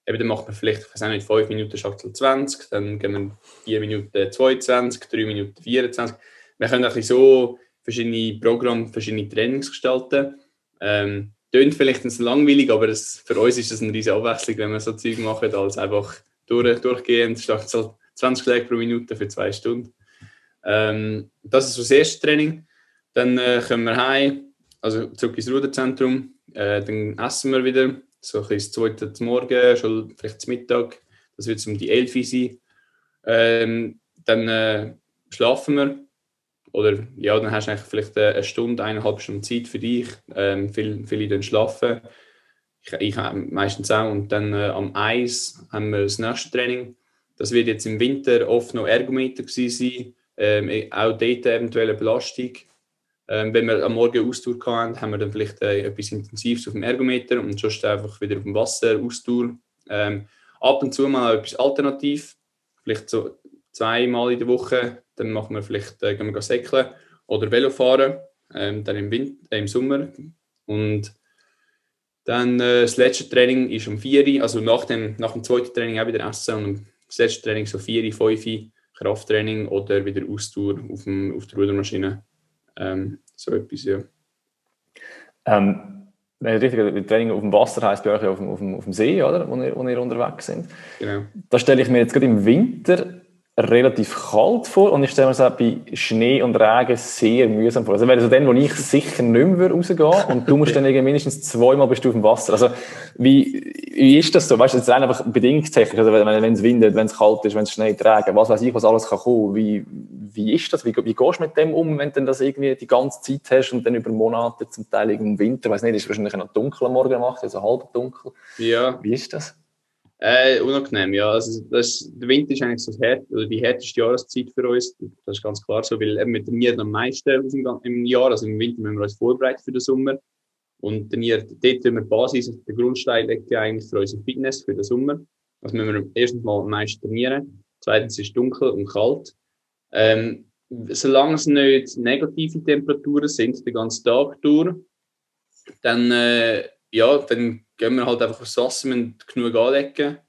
Speaker 4: eben dann macht man vielleicht, ich weiß nicht, 5 Minuten Schachtel 20, dann gehen wir 4 Minuten 22, 3 Minuten 24. Wir können ein bisschen so verschiedene Programme, verschiedene Trainings gestalten. Ähm, Tönt vielleicht ein langweilig, aber es, für uns ist das eine riesige Abwechslung, wenn wir so Zeug machen, als einfach durch, durchgehend, statt 20 Schläge pro Minute für zwei Stunden. Ähm, das ist so das erste Training. Dann äh, kommen wir heim, also zurück ins Ruderzentrum. Äh, dann essen wir wieder, so ein bisschen das zweite Morgen, schon vielleicht zum Mittag. Das wird um die 11 Uhr sein. Ähm, dann äh, schlafen wir. Oder ja, dann hast du eigentlich vielleicht eine Stunde, eineinhalb Stunden Zeit für dich. Ähm, viele, viele dann schlafen. Ich, ich meistens auch. Und dann äh, am Eis haben wir das nächste Training. Das wird jetzt im Winter oft noch Ergometer sein. Ähm, auch dort eventuell eine Belastung. Ähm, wenn wir am Morgen Ausdauer hatten, haben wir dann vielleicht äh, etwas Intensives auf dem Ergometer und sonst einfach wieder auf dem Wasser Ausdauer. Ähm, ab und zu mal etwas alternativ, vielleicht so zweimal in der Woche, dann machen wir vielleicht, äh, gehen wir säckeln oder Velofahren, ähm, dann im, Winter, äh, im Sommer. Und dann äh, das letzte Training ist um 4 Uhr, also nach dem, nach dem zweiten Training auch wieder essen und das letzte Training so 4 5 Krafttraining oder wieder Ausdauer auf, dem, auf der Rudermaschine. Ähm, so etwas, ja.
Speaker 3: Ähm, wenn ich richtig Training auf dem Wasser heisst bei euch auf dem, auf dem, auf dem See, oder? Wo ihr, wo ihr unterwegs sind.
Speaker 4: Genau.
Speaker 3: Da stelle ich mir jetzt gerade im Winter relativ kalt vor und ich stelle mir das auch bei Schnee und Regen sehr mühsam vor. Also wäre so dann, wo ich sicher nicht mehr rausgehen und du musst dann <laughs> mindestens zweimal bist du auf dem Wasser. Also wie, wie ist das so? Weißt du, jetzt rein einfach bedingungstechnisch, also wenn, es windet, wenn es kalt ist, wenn es Schnee trägt, was weiß ich, was alles kann kommen. Wie, wie ist das? Wie, wie gehst du mit dem um, wenn du das irgendwie die ganze Zeit hast und dann über Monate zum Teil im Winter, weiß nicht, ist wahrscheinlich noch dunkel am Morgen gemacht, also halb dunkel.
Speaker 4: Ja.
Speaker 3: Wie ist das?
Speaker 4: Äh, unangenehm, ja. Also das, der Winter ist eigentlich so hart, oder die härteste Jahreszeit für uns. Das ist ganz klar so, weil eben wir trainieren am meisten im Jahr. Also im Winter müssen wir uns vorbereiten für den Sommer. Und trainieren, dort tun wir Basis, den Grundstein legen eigentlich für unsere Fitness für den Sommer. Also müssen wir erstens mal am meisten trainieren. Zweitens ist es dunkel und kalt. Ähm, solange es nicht negative Temperaturen sind, den ganzen Tag durch, dann, äh, ja, dann gehen wir halt einfach aufs Wasser, müssen genug anlegen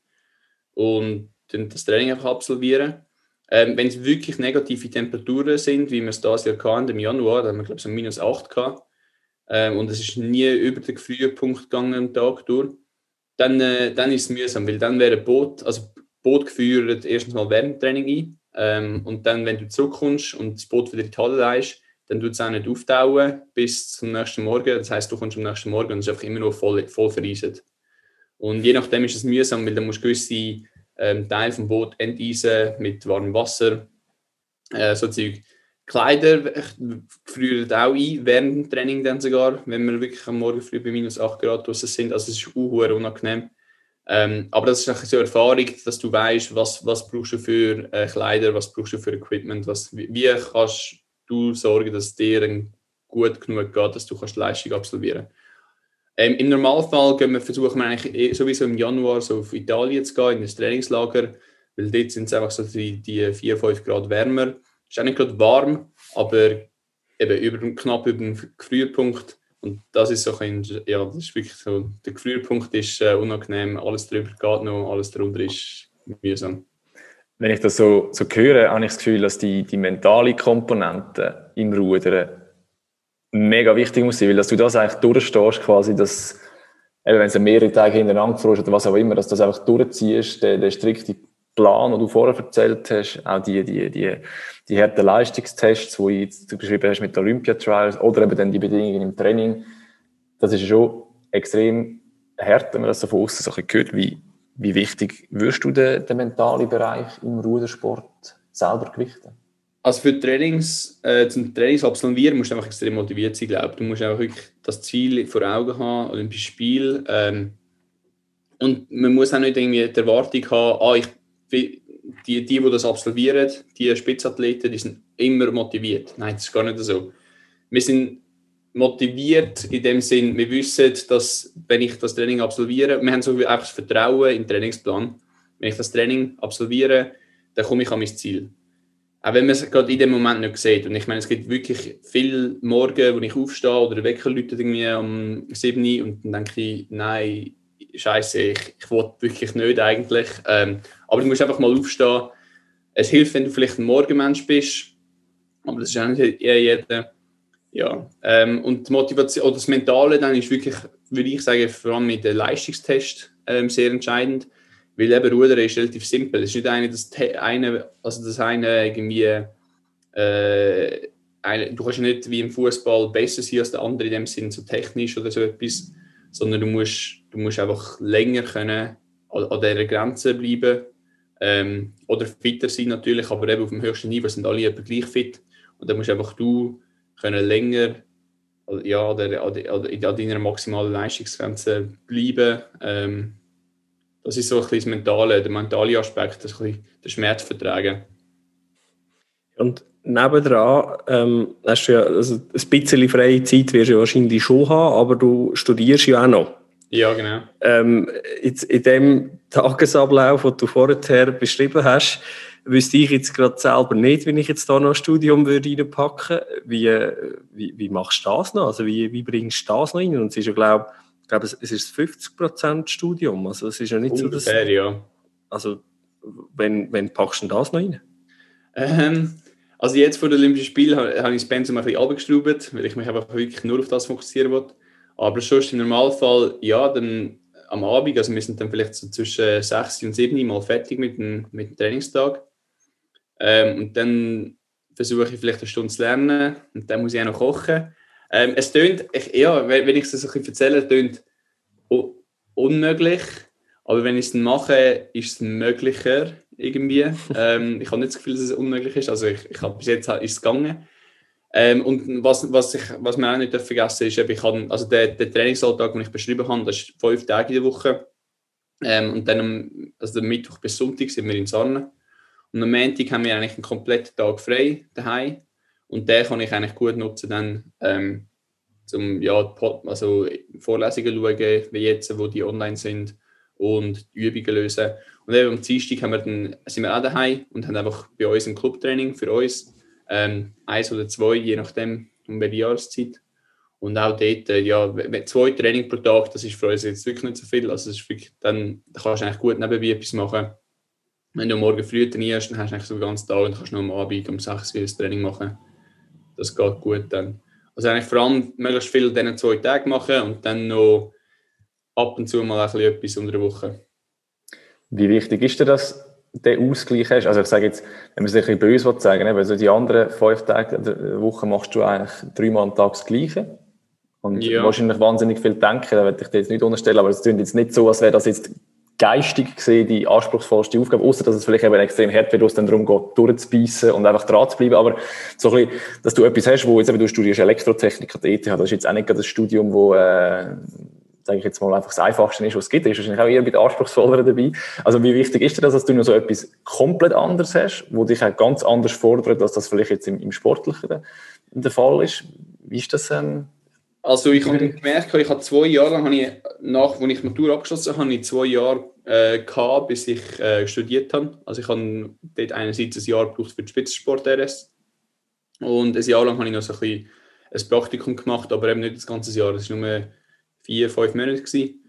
Speaker 4: und dann das Training einfach absolvieren. Ähm, wenn es wirklich negative Temperaturen sind, wie wir es dieses Jahr hatten, im Januar, da haben wir glaube ich so minus 8 gehabt, ähm, und es ist nie über den Gefrierpunkt gegangen am Tag durch, dann, äh, dann ist es mühsam, weil dann wäre ein Boot, also Boot geführt erstens mal Wärmetraining ein ähm, und dann, wenn du zurückkommst und das Boot wieder in die Halle leist, dann tut es auch nicht auftauen bis zum nächsten Morgen. Das heißt, du kommst am nächsten Morgen und es ist einfach immer noch voll, voll vereist. Und je nachdem ist es mühsam, weil dann musst du gewisse ähm, Teile vom Boot enteisen mit warmem Wasser. Äh, so Zeug. Kleider frieren auch ein, während dem Training dann sogar, wenn wir wirklich am Morgen früh bei minus 8 Grad draußen sind. Also es ist auch unangenehm. Ähm, aber das ist eine so Erfahrung, dass du weißt, was, was brauchst du für äh, Kleider, was brauchst du für Equipment, was, wie, wie kannst du sorgen, dass dir gut genug geht, dass du kannst Leistung absolvieren ähm, Im Normalfall wir, versuchen wir eigentlich eh, sowieso im Januar so auf Italien zu gehen, in das Trainingslager, weil dort sind es einfach so die, die 4, 5 Grad wärmer. Es ist auch nicht gerade warm, aber eben über, knapp über den Gefrierpunkt. Und das ist so ein, ja, das ist wirklich so, der Gefrierpunkt ist äh, unangenehm, alles drüber geht noch, alles darunter ist mühsam
Speaker 3: wenn ich das so, so höre, habe ich das Gefühl, dass die, die mentale Komponente im Rudern mega wichtig muss sein, weil dass du das eigentlich durchstehst, quasi, dass, wenn es mehrere Tage hintereinander gefroren oder was auch immer, dass du das einfach durchziehst, der, der strikte Plan, den du vorher erzählt hast, auch die, die, die, die harten Leistungstests, die jetzt du beschrieben hast mit Olympia-Trials oder eben dann die Bedingungen im Training, das ist schon extrem hart, wenn man das so von außen so ein bisschen hört. Wie, wie wichtig würdest du den, den mentalen Bereich im Rudersport selber gewichten?
Speaker 4: Also für Trainings, äh, zum Trainings absolvieren musst du einfach extrem motiviert sein, glaube Du musst einfach wirklich das Ziel vor Augen haben, Olympisches Spiel. Ähm, und man muss auch nicht irgendwie die Erwartung haben, ah, ich, die, die, die das absolvieren, die Spitzathleten, die sind immer motiviert. Nein, das ist gar nicht so. Wir sind motiviert in dem Sinn, wir wissen, dass wenn ich das Training absolviere, wir haben so einfach das Vertrauen im Trainingsplan. Wenn ich das Training absolviere, dann komme ich an mein Ziel. Auch wenn man es gerade in dem Moment nicht sieht. Und ich meine, es gibt wirklich viele Morgen, wo ich aufstehe oder der Wecker läutet irgendwie um 7 Uhr und dann denke ich, nein, scheiße, ich, ich will wirklich nicht eigentlich. Ähm, aber du musst einfach mal aufstehen. Es hilft, wenn du vielleicht ein Morgenmensch bist, aber das ist auch nicht jeder. Ja, ähm, und die Motivation oder das Mentale dann ist wirklich, würde ich sagen, vor allem mit dem Leistungstest ähm, sehr entscheidend, weil eben Rudern ist relativ simpel. Es ist nicht eine, das eine, also das eine irgendwie, äh, eine, du kannst nicht wie im Fußball besser sein als der andere in dem Sinn, so technisch oder so etwas, sondern du musst, du musst einfach länger können an, an dieser Grenze bleiben ähm, oder fitter sein natürlich, aber eben auf dem höchsten Niveau sind alle gleich fit. Und dann musst einfach du können länger ja, oder, oder, oder in deiner maximalen Leistungsgrenze bleiben. Ähm, das ist so ein bisschen das mentale, der mentale Aspekt, das ein den Schmerz vertragen.
Speaker 2: Und nebendran ähm, hast du ja also ein bisschen freie Zeit wirst du wahrscheinlich schon haben, aber du studierst ja auch noch.
Speaker 4: Ja, genau.
Speaker 2: Ähm, jetzt in dem Tagesablauf, den du vorher beschrieben hast, wüsste ich jetzt gerade selber nicht, wenn ich jetzt da noch ein Studium würde reinpacken würde. Wie, wie, wie machst du das noch? Also wie, wie bringst du das noch rein? Und es ist ja, glaube ich, glaube, es ist 50% Studium. Also es ist ja nicht
Speaker 4: Ungefähr,
Speaker 2: so, dass...
Speaker 4: ja.
Speaker 2: Also wenn, wenn packst du das noch rein?
Speaker 4: Ähm, also jetzt vor den Olympischen Spielen habe ich das Pensum ein bisschen abgeschraubt, weil ich mich einfach wirklich nur auf das fokussieren wollte. Aber sonst im Normalfall, ja, dann am Abend, also wir sind dann vielleicht so zwischen 6 und 7 Mal fertig mit dem, mit dem Trainingstag. Ähm, und dann versuche ich vielleicht eine Stunde zu lernen und dann muss ich auch noch kochen. Ähm, es tönt, ich, ja, wenn ich es so ein bisschen erzähle, tönt unmöglich, aber wenn ich es mache, ist es möglicher irgendwie. <laughs> ähm, ich habe nicht das Gefühl, dass es unmöglich ist, also ich, ich habe bis jetzt ist es gegangen. Ähm, und was, was, ich, was man auch nicht vergessen ist, ich habe, also der, der Trainingsalltag, den ich beschrieben habe, das ist fünf Tage in der Woche. Ähm, und dann, also der Mittwoch bis Sonntag sind wir in Sarnen. Und am Montag haben wir eigentlich einen kompletten Tag frei daheim und den kann ich eigentlich gut nutzen, dann ähm, zum ja, also Vorlesungen schauen, wie jetzt, wo die online sind und Übungen lösen. Und eben am Dienstag haben wir dann, sind wir auch daheim und haben einfach bei uns ein Clubtraining für uns, ähm, eins oder zwei, je nachdem, um welche Jahreszeit. Und auch dort, äh, ja, zwei Training pro Tag, das ist für uns jetzt wirklich nicht so viel. Also, das ist wirklich, dann kannst du eigentlich gut nebenbei etwas machen wenn du morgen früh trainierst, dann hast du eigentlich so den ganzen Tag und kannst noch am Abend um 6 Uhr das Training machen. Das geht gut dann. Also eigentlich vor allem möglichst viel in diesen zwei Tagen machen und dann noch ab und zu mal ein bisschen etwas unter der Woche.
Speaker 3: Wie wichtig ist dir das, den Ausgleich hast? Also ich sage jetzt, wenn man es ein bisschen böse sagen will, also die anderen fünf Tage der Woche machst du eigentlich dreimal am Tag das Gleiche. Und ja. wahrscheinlich wahnsinnig viel denken, da werde ich dir jetzt nicht unterstellen, aber es klingt jetzt nicht so, als wäre das jetzt geistig gesehen die anspruchsvollste Aufgabe, außer dass es vielleicht eben extrem hart wird, wo es dann darum geht, durchzubeissen und einfach dran zu bleiben. Aber so ein bisschen, dass du etwas hast, wo jetzt eben, du studierst Elektrotechnik an der ETH, das ist jetzt auch nicht das Studium, wo, äh, sage ich jetzt mal, einfach das Einfachste ist, was es gibt. Das ist wahrscheinlich auch eher bei den anspruchsvolleren dabei. Also wie wichtig ist dir das, dass du noch so etwas komplett anderes hast, wo dich auch ganz anders fordert, als das vielleicht jetzt im, im Sportlichen der Fall ist? Wie ist das ähm,
Speaker 4: also ich habe gemerkt, ich habe zwei Jahre lang, habe ich, nach, als ich die Matur abgeschlossen habe, habe ich zwei Jahre äh, gehabt, bis ich äh, studiert habe. Also ich habe dort einerseits ein Jahr gebraucht für die Spitzensport-RS und ein Jahr lang habe ich noch so ein, bisschen ein Praktikum gemacht, aber eben nicht das ganze Jahr, das war nur vier, fünf Monate. Gewesen.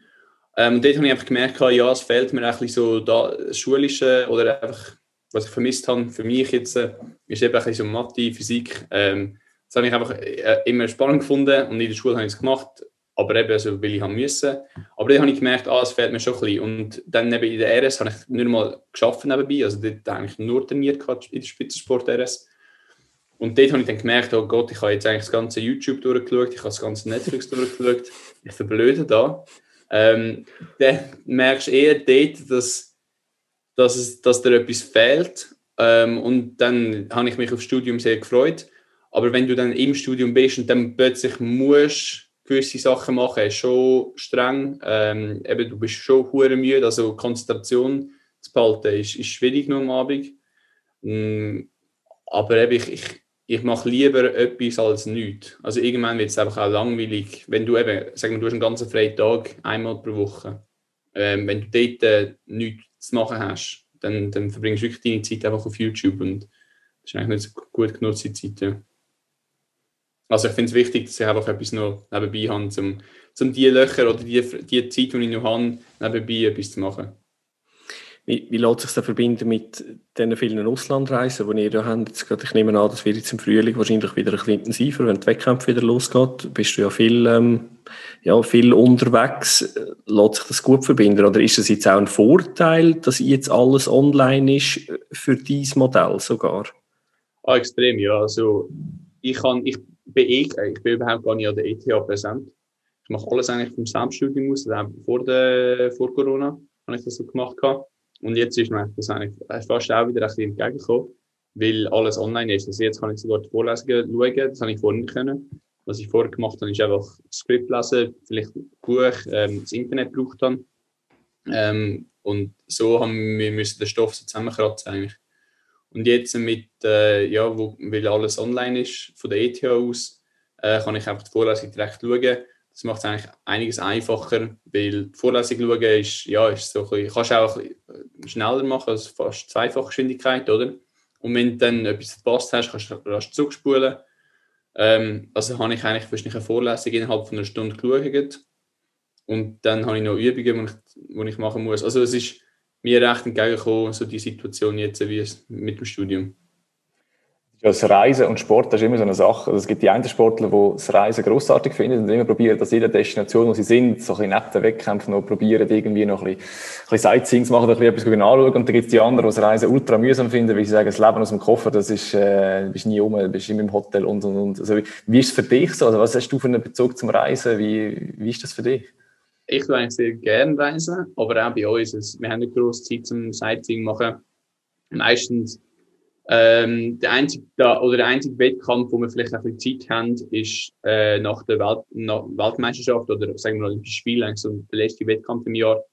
Speaker 4: Ähm, dort habe ich einfach gemerkt, ja, es fehlt mir ein bisschen so das Schulische oder einfach, was ich vermisst habe für mich jetzt, äh, ist eben ein bisschen so Mathe, Physik, ähm, Das habe ich einfach äh, immer spannend gefunden und in der Schule habe ich es gemacht, aber eben so, weil ich haben müssen. Aber dann habe ich gemerkt, ah, es fehlt mir schon ein bisschen. Und dann neben in der RS habe ich nicht mal geschafft nebenbei, also dort habe ich nur trainiert in der Spitzensport RS. Und dort habe ich dann gemerkt, oh Gott, ich habe jetzt eigentlich das ganze YouTube durchgeschaut, ich habe das ganze Netflix durchgeschaut, ich verblöde da. Ähm, dann merkst du eher dort, dass, dass, es, dass dir etwas fehlt. Ähm, und dann habe ich mich aufs Studium sehr gefreut. Aber wenn du dann im Studium bist und dann plötzlich musst gewisse Sachen machen, ist schon streng. Ähm, eben, du bist schon hure müde, also Konzentration zu behalten ist, ist schwierig noch am Abend. Ähm, aber eben, ich, ich, ich mache lieber etwas als nichts. Also irgendwann wird es einfach auch langweilig. Wenn du eben, sagen wir, du hast einen ganzen freien Tag, einmal pro Woche, ähm, wenn du dort äh, nichts zu machen hast, dann, dann verbringst du wirklich deine Zeit einfach auf YouTube und das ist eigentlich nicht so gut genutzte Zeit. Ja. Also ich finde es wichtig, dass ich einfach etwas noch nebenbei habe, um, um die Löcher oder die, die Zeit, die ich noch habe, nebenbei etwas zu machen.
Speaker 2: Wie, wie lässt sich das verbinden mit den vielen Auslandreisen, die ihr da habt? Jetzt gerade, ich nehme an, das wird jetzt im Frühling wahrscheinlich wieder ein bisschen intensiver, wenn der Wettkampf wieder losgeht. Bist du ja viel, ähm, ja, viel unterwegs. Lässt sich das gut verbinden? Oder ist es jetzt auch ein Vorteil, dass jetzt alles online ist für dieses Modell sogar?
Speaker 4: Ah, extrem, ja. Also, ich, kann, ich bin ich, ich bin überhaupt gar nicht an der ETH präsent. Ich mache alles eigentlich vom Selbststudium aus, also vor, der, vor Corona habe ich das so gemacht. Gehabt. Und jetzt ist mir das eigentlich fast auch wieder ein entgegengekommen, weil alles online ist. Also jetzt kann ich sogar die Vorlesungen schauen, das habe ich vorher nicht können. Was ich vorher gemacht habe, ist einfach Skript lesen, vielleicht ein Buch, ähm, das Internet braucht dann. Ähm, und so haben wir müssen den Stoff so zusammenkratzen eigentlich. Und jetzt mit, äh, ja, wo, weil alles online ist, von der ETH aus, äh, kann ich einfach die Vorlesung direkt schauen. Das macht es eigentlich einiges einfacher, weil die Vorlesung schauen ist, ja, ist so ein bisschen, kannst du auch schneller machen, also fast Zweifachgeschwindigkeit, oder? Und wenn du dann etwas verpasst hast, kannst du rasch zurückspulen. Ähm, also habe ich eigentlich wahrscheinlich eine Vorlesung innerhalb von einer Stunde geschaut. Und dann habe ich noch Übungen, die ich, ich machen muss. Also es ist mir recht entgegengekommen, so die Situation jetzt wie es mit dem Studium.
Speaker 3: Das Reisen und Sport, das ist immer so eine Sache. Also es gibt die einen Sportler, die das Reisen grossartig finden und immer probieren, dass jede Destination, wo sie sind, so ein bisschen neben den Wettkämpfen noch probieren, irgendwie noch ein bisschen, ein bisschen Sightseeing zu machen, ein bisschen etwas anschauen. Und dann gibt es die anderen, die das Reisen ultra mühsam finden, weil sie sagen, das Leben aus dem Koffer, das ist, äh, bist nie um, bist immer im Hotel und, und, und. Also, wie, wie ist es für dich so? Also, was hast du für einen Bezug zum Reisen? Wie, wie ist das für dich?
Speaker 4: Ich tue eigentlich sehr gerne reisen, aber auch bei uns. Also, wir haben nicht große Zeit zum Sightseeing machen. Meistens ähm, der einzige oder der einzige Wettkampf, wo wir vielleicht ein bisschen Zeit haben, ist äh, nach der Welt, nach Weltmeisterschaft oder sagen wir Olympischen Spiele, so der letzte Wettkampf im Jahr.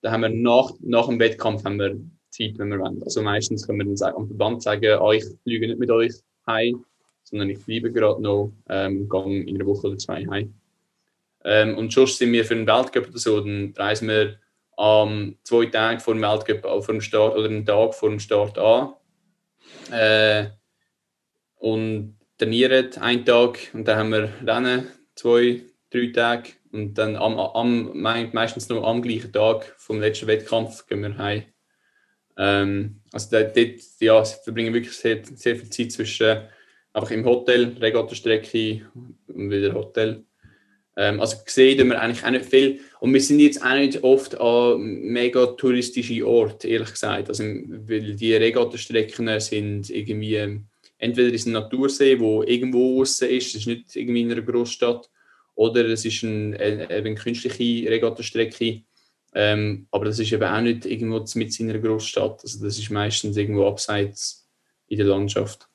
Speaker 4: Da haben wir nach, nach dem Wettkampf haben wir Zeit, wenn wir wollen. Also meistens können wir dann sagen, am Verband sagen, ah, ich fliege nicht mit euch heim, sondern ich bleibe gerade noch, ähm, gehe in einer Woche oder zwei heim. Ähm, und sonst sind wir für den Weltcup oder so, dann reisen wir am zwei Tage vor dem Weltcup, vor dem Start oder einen Tag vor dem Start an. Äh, und trainieren einen Tag und dann haben wir Rennen, zwei, drei Tage und dann am, am, meistens noch am gleichen Tag vom letzten Wettkampf gehen wir heim. Ähm, also dort, ja, verbringen wirklich sehr, sehr viel Zeit zwischen einfach im Hotel, Regattastrecke und wieder Hotel ähm, also sehen wir eigentlich auch nicht viel. Und wir sind jetzt auch nicht oft an mega touristischen Orten, ehrlich gesagt. Also, weil die Regattastrecken sind irgendwie, entweder ist ein Natursee, wo irgendwo außen ist, das ist nicht irgendwie in einer Großstadt, oder es ist ein, eine, eine künstliche Regattastrecke. Ähm, aber das ist eben auch nicht irgendwo mit in einer Großstadt. Also das ist meistens irgendwo abseits in der Landschaft.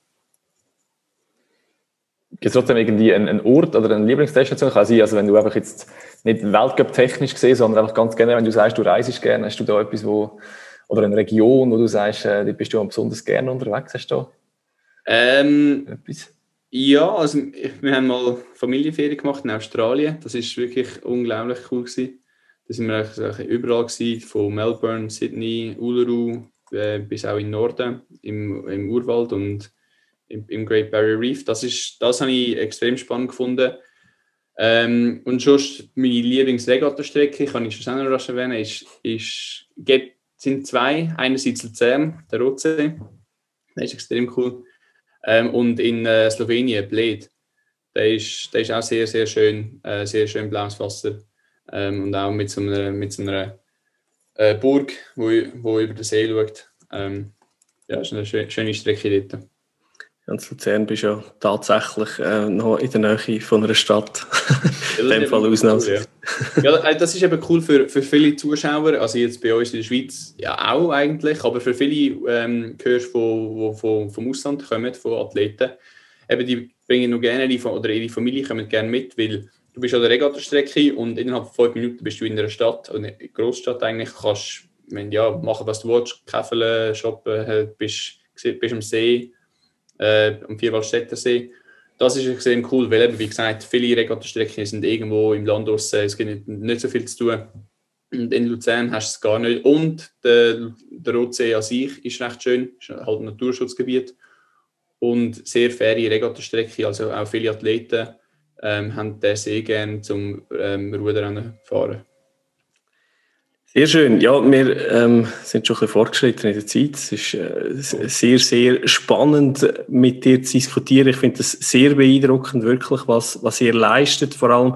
Speaker 3: Gibt es trotzdem irgendwie einen, einen Ort oder eine Lieblingsdestination? Kann sein, also wenn du einfach jetzt nicht Weltcup-technisch gesehen, sondern einfach ganz gerne, wenn du sagst, du reist gerne, hast du da etwas, wo, oder eine Region, wo du sagst, äh, da bist du besonders gerne unterwegs, hast du da?
Speaker 4: Ähm, etwas? Ja, also wir haben mal Familienferien gemacht in Australien. Das ist wirklich unglaublich cool gewesen. Da sind wir eigentlich überall gewesen, von Melbourne, Sydney, Uluru äh, bis auch im Norden, im, im Urwald und im, im Great Barrier Reef. Das, ist, das habe ich extrem spannend gefunden. Ähm, und sonst meine Lieblingsregattastrecke, kann ich schon noch rasch erwähnen, ist, ist, gibt, sind zwei. Einerseits Luzern, der Rotsee, der ist extrem cool. Ähm, und in äh, Slowenien, Bled. der ist, der ist auch sehr, sehr schön, äh, sehr schön blaues Wasser. Ähm, und auch mit so einer, mit so einer äh, Burg, wo, wo über den See schaut. Ähm, ja, ist eine schöne Strecke dort.
Speaker 2: In Luzern bist ja tatsächlich äh, noch in der Nähe von einer Stadt. <laughs> in dem Fall Ausnahme.
Speaker 4: Cool, ja. ja. Äh, das ist eben cool für, für viele Zuschauer, also jetzt bei uns in der Schweiz ja auch eigentlich, aber für viele ähm, hörst du, die vom Ausland kommen, von Athleten, eben die bringen noch gerne die, oder ihre Familie kommen gerne mit, weil du bist an der Regattastrecke und innerhalb von fünf Minuten bist du in einer Stadt, eine Großstadt eigentlich, kannst wenn, ja, machen, was du willst, käfeln, shoppen, bist, bist am See, äh, am Vierwaldstätter See. Das ist extrem cool, weil eben, wie gesagt, viele Regattastrecken sind irgendwo im Land draussen, es gibt nicht, nicht, so viel zu tun. Und in Luzern hast du es gar nicht. Und der, der Rotsee an sich ist recht schön, ist halt ein Naturschutzgebiet. Und sehr faire Regattastrecke, also auch viele Athleten ähm, haben den See gerne zum ähm, Ruderrennen fahren.
Speaker 2: Sehr schön. Ja, wir ähm, sind schon ein bisschen fortgeschritten in der Zeit. Es ist äh, sehr, sehr spannend, mit dir zu diskutieren. Ich finde es sehr beeindruckend, wirklich, was, was ihr leistet. Vor allem,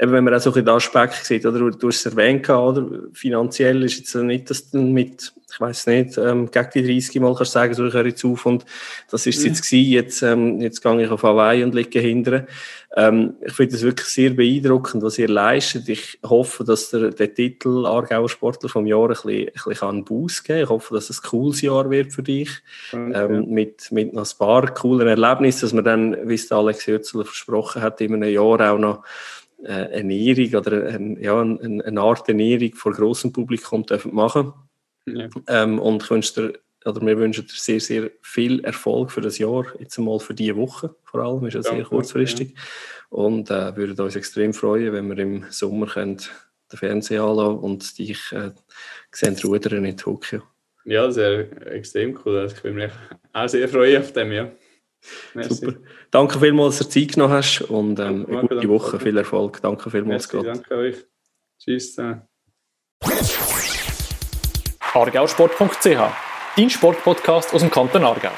Speaker 2: eben, wenn man auch so ein den Aspekt sieht, oder du hast es erwähnt, oder? finanziell ist jetzt nicht, dass du mit, ich weiß nicht, ähm, gegen die 30 Mal kannst sagen, so, ich höre jetzt auf und das ist es mhm. jetzt gewesen, jetzt, ähm, jetzt gehe ich auf Hawaii und liege hinterher. Ähm, ich finde es wirklich sehr beeindruckend, was ihr leistet. Ich hoffe, dass der, der Titel Aargauer Sportler vom Jahr ein bisschen, ein bisschen einen Boost geben Ich hoffe, dass es ein cooles Jahr wird für dich. Okay. Ähm, mit, mit noch ein paar coolen Erlebnissen, dass man dann, wie es der Alex Hürzler versprochen hat, in einem Jahr auch noch Ernährung oder ein, ja, eine, eine Art Ernährung vor großem Publikum dürfen machen. Ja. Ähm, und ich wünsche dir oder wir wünschen dir sehr, sehr viel Erfolg für das Jahr, jetzt einmal für diese Woche vor allem, ist ja sehr kurzfristig. Ja. Und äh, würden uns extrem freuen, wenn wir im Sommer können den Fernseher anschauen und dich äh, sehen rudern in Tokio.
Speaker 4: Ja, wäre extrem cool. Ich würde mich auch sehr freuen auf dem, ja.
Speaker 2: Merci. Super. Danke vielmals, dass du Zeit genommen hast und ähm, eine gute danke, Woche, viel Erfolg. Danke vielmals,
Speaker 4: Merci, Danke euch. Tschüss.
Speaker 1: Argausport.ch, dein Sportpodcast aus dem Kanton Aargau.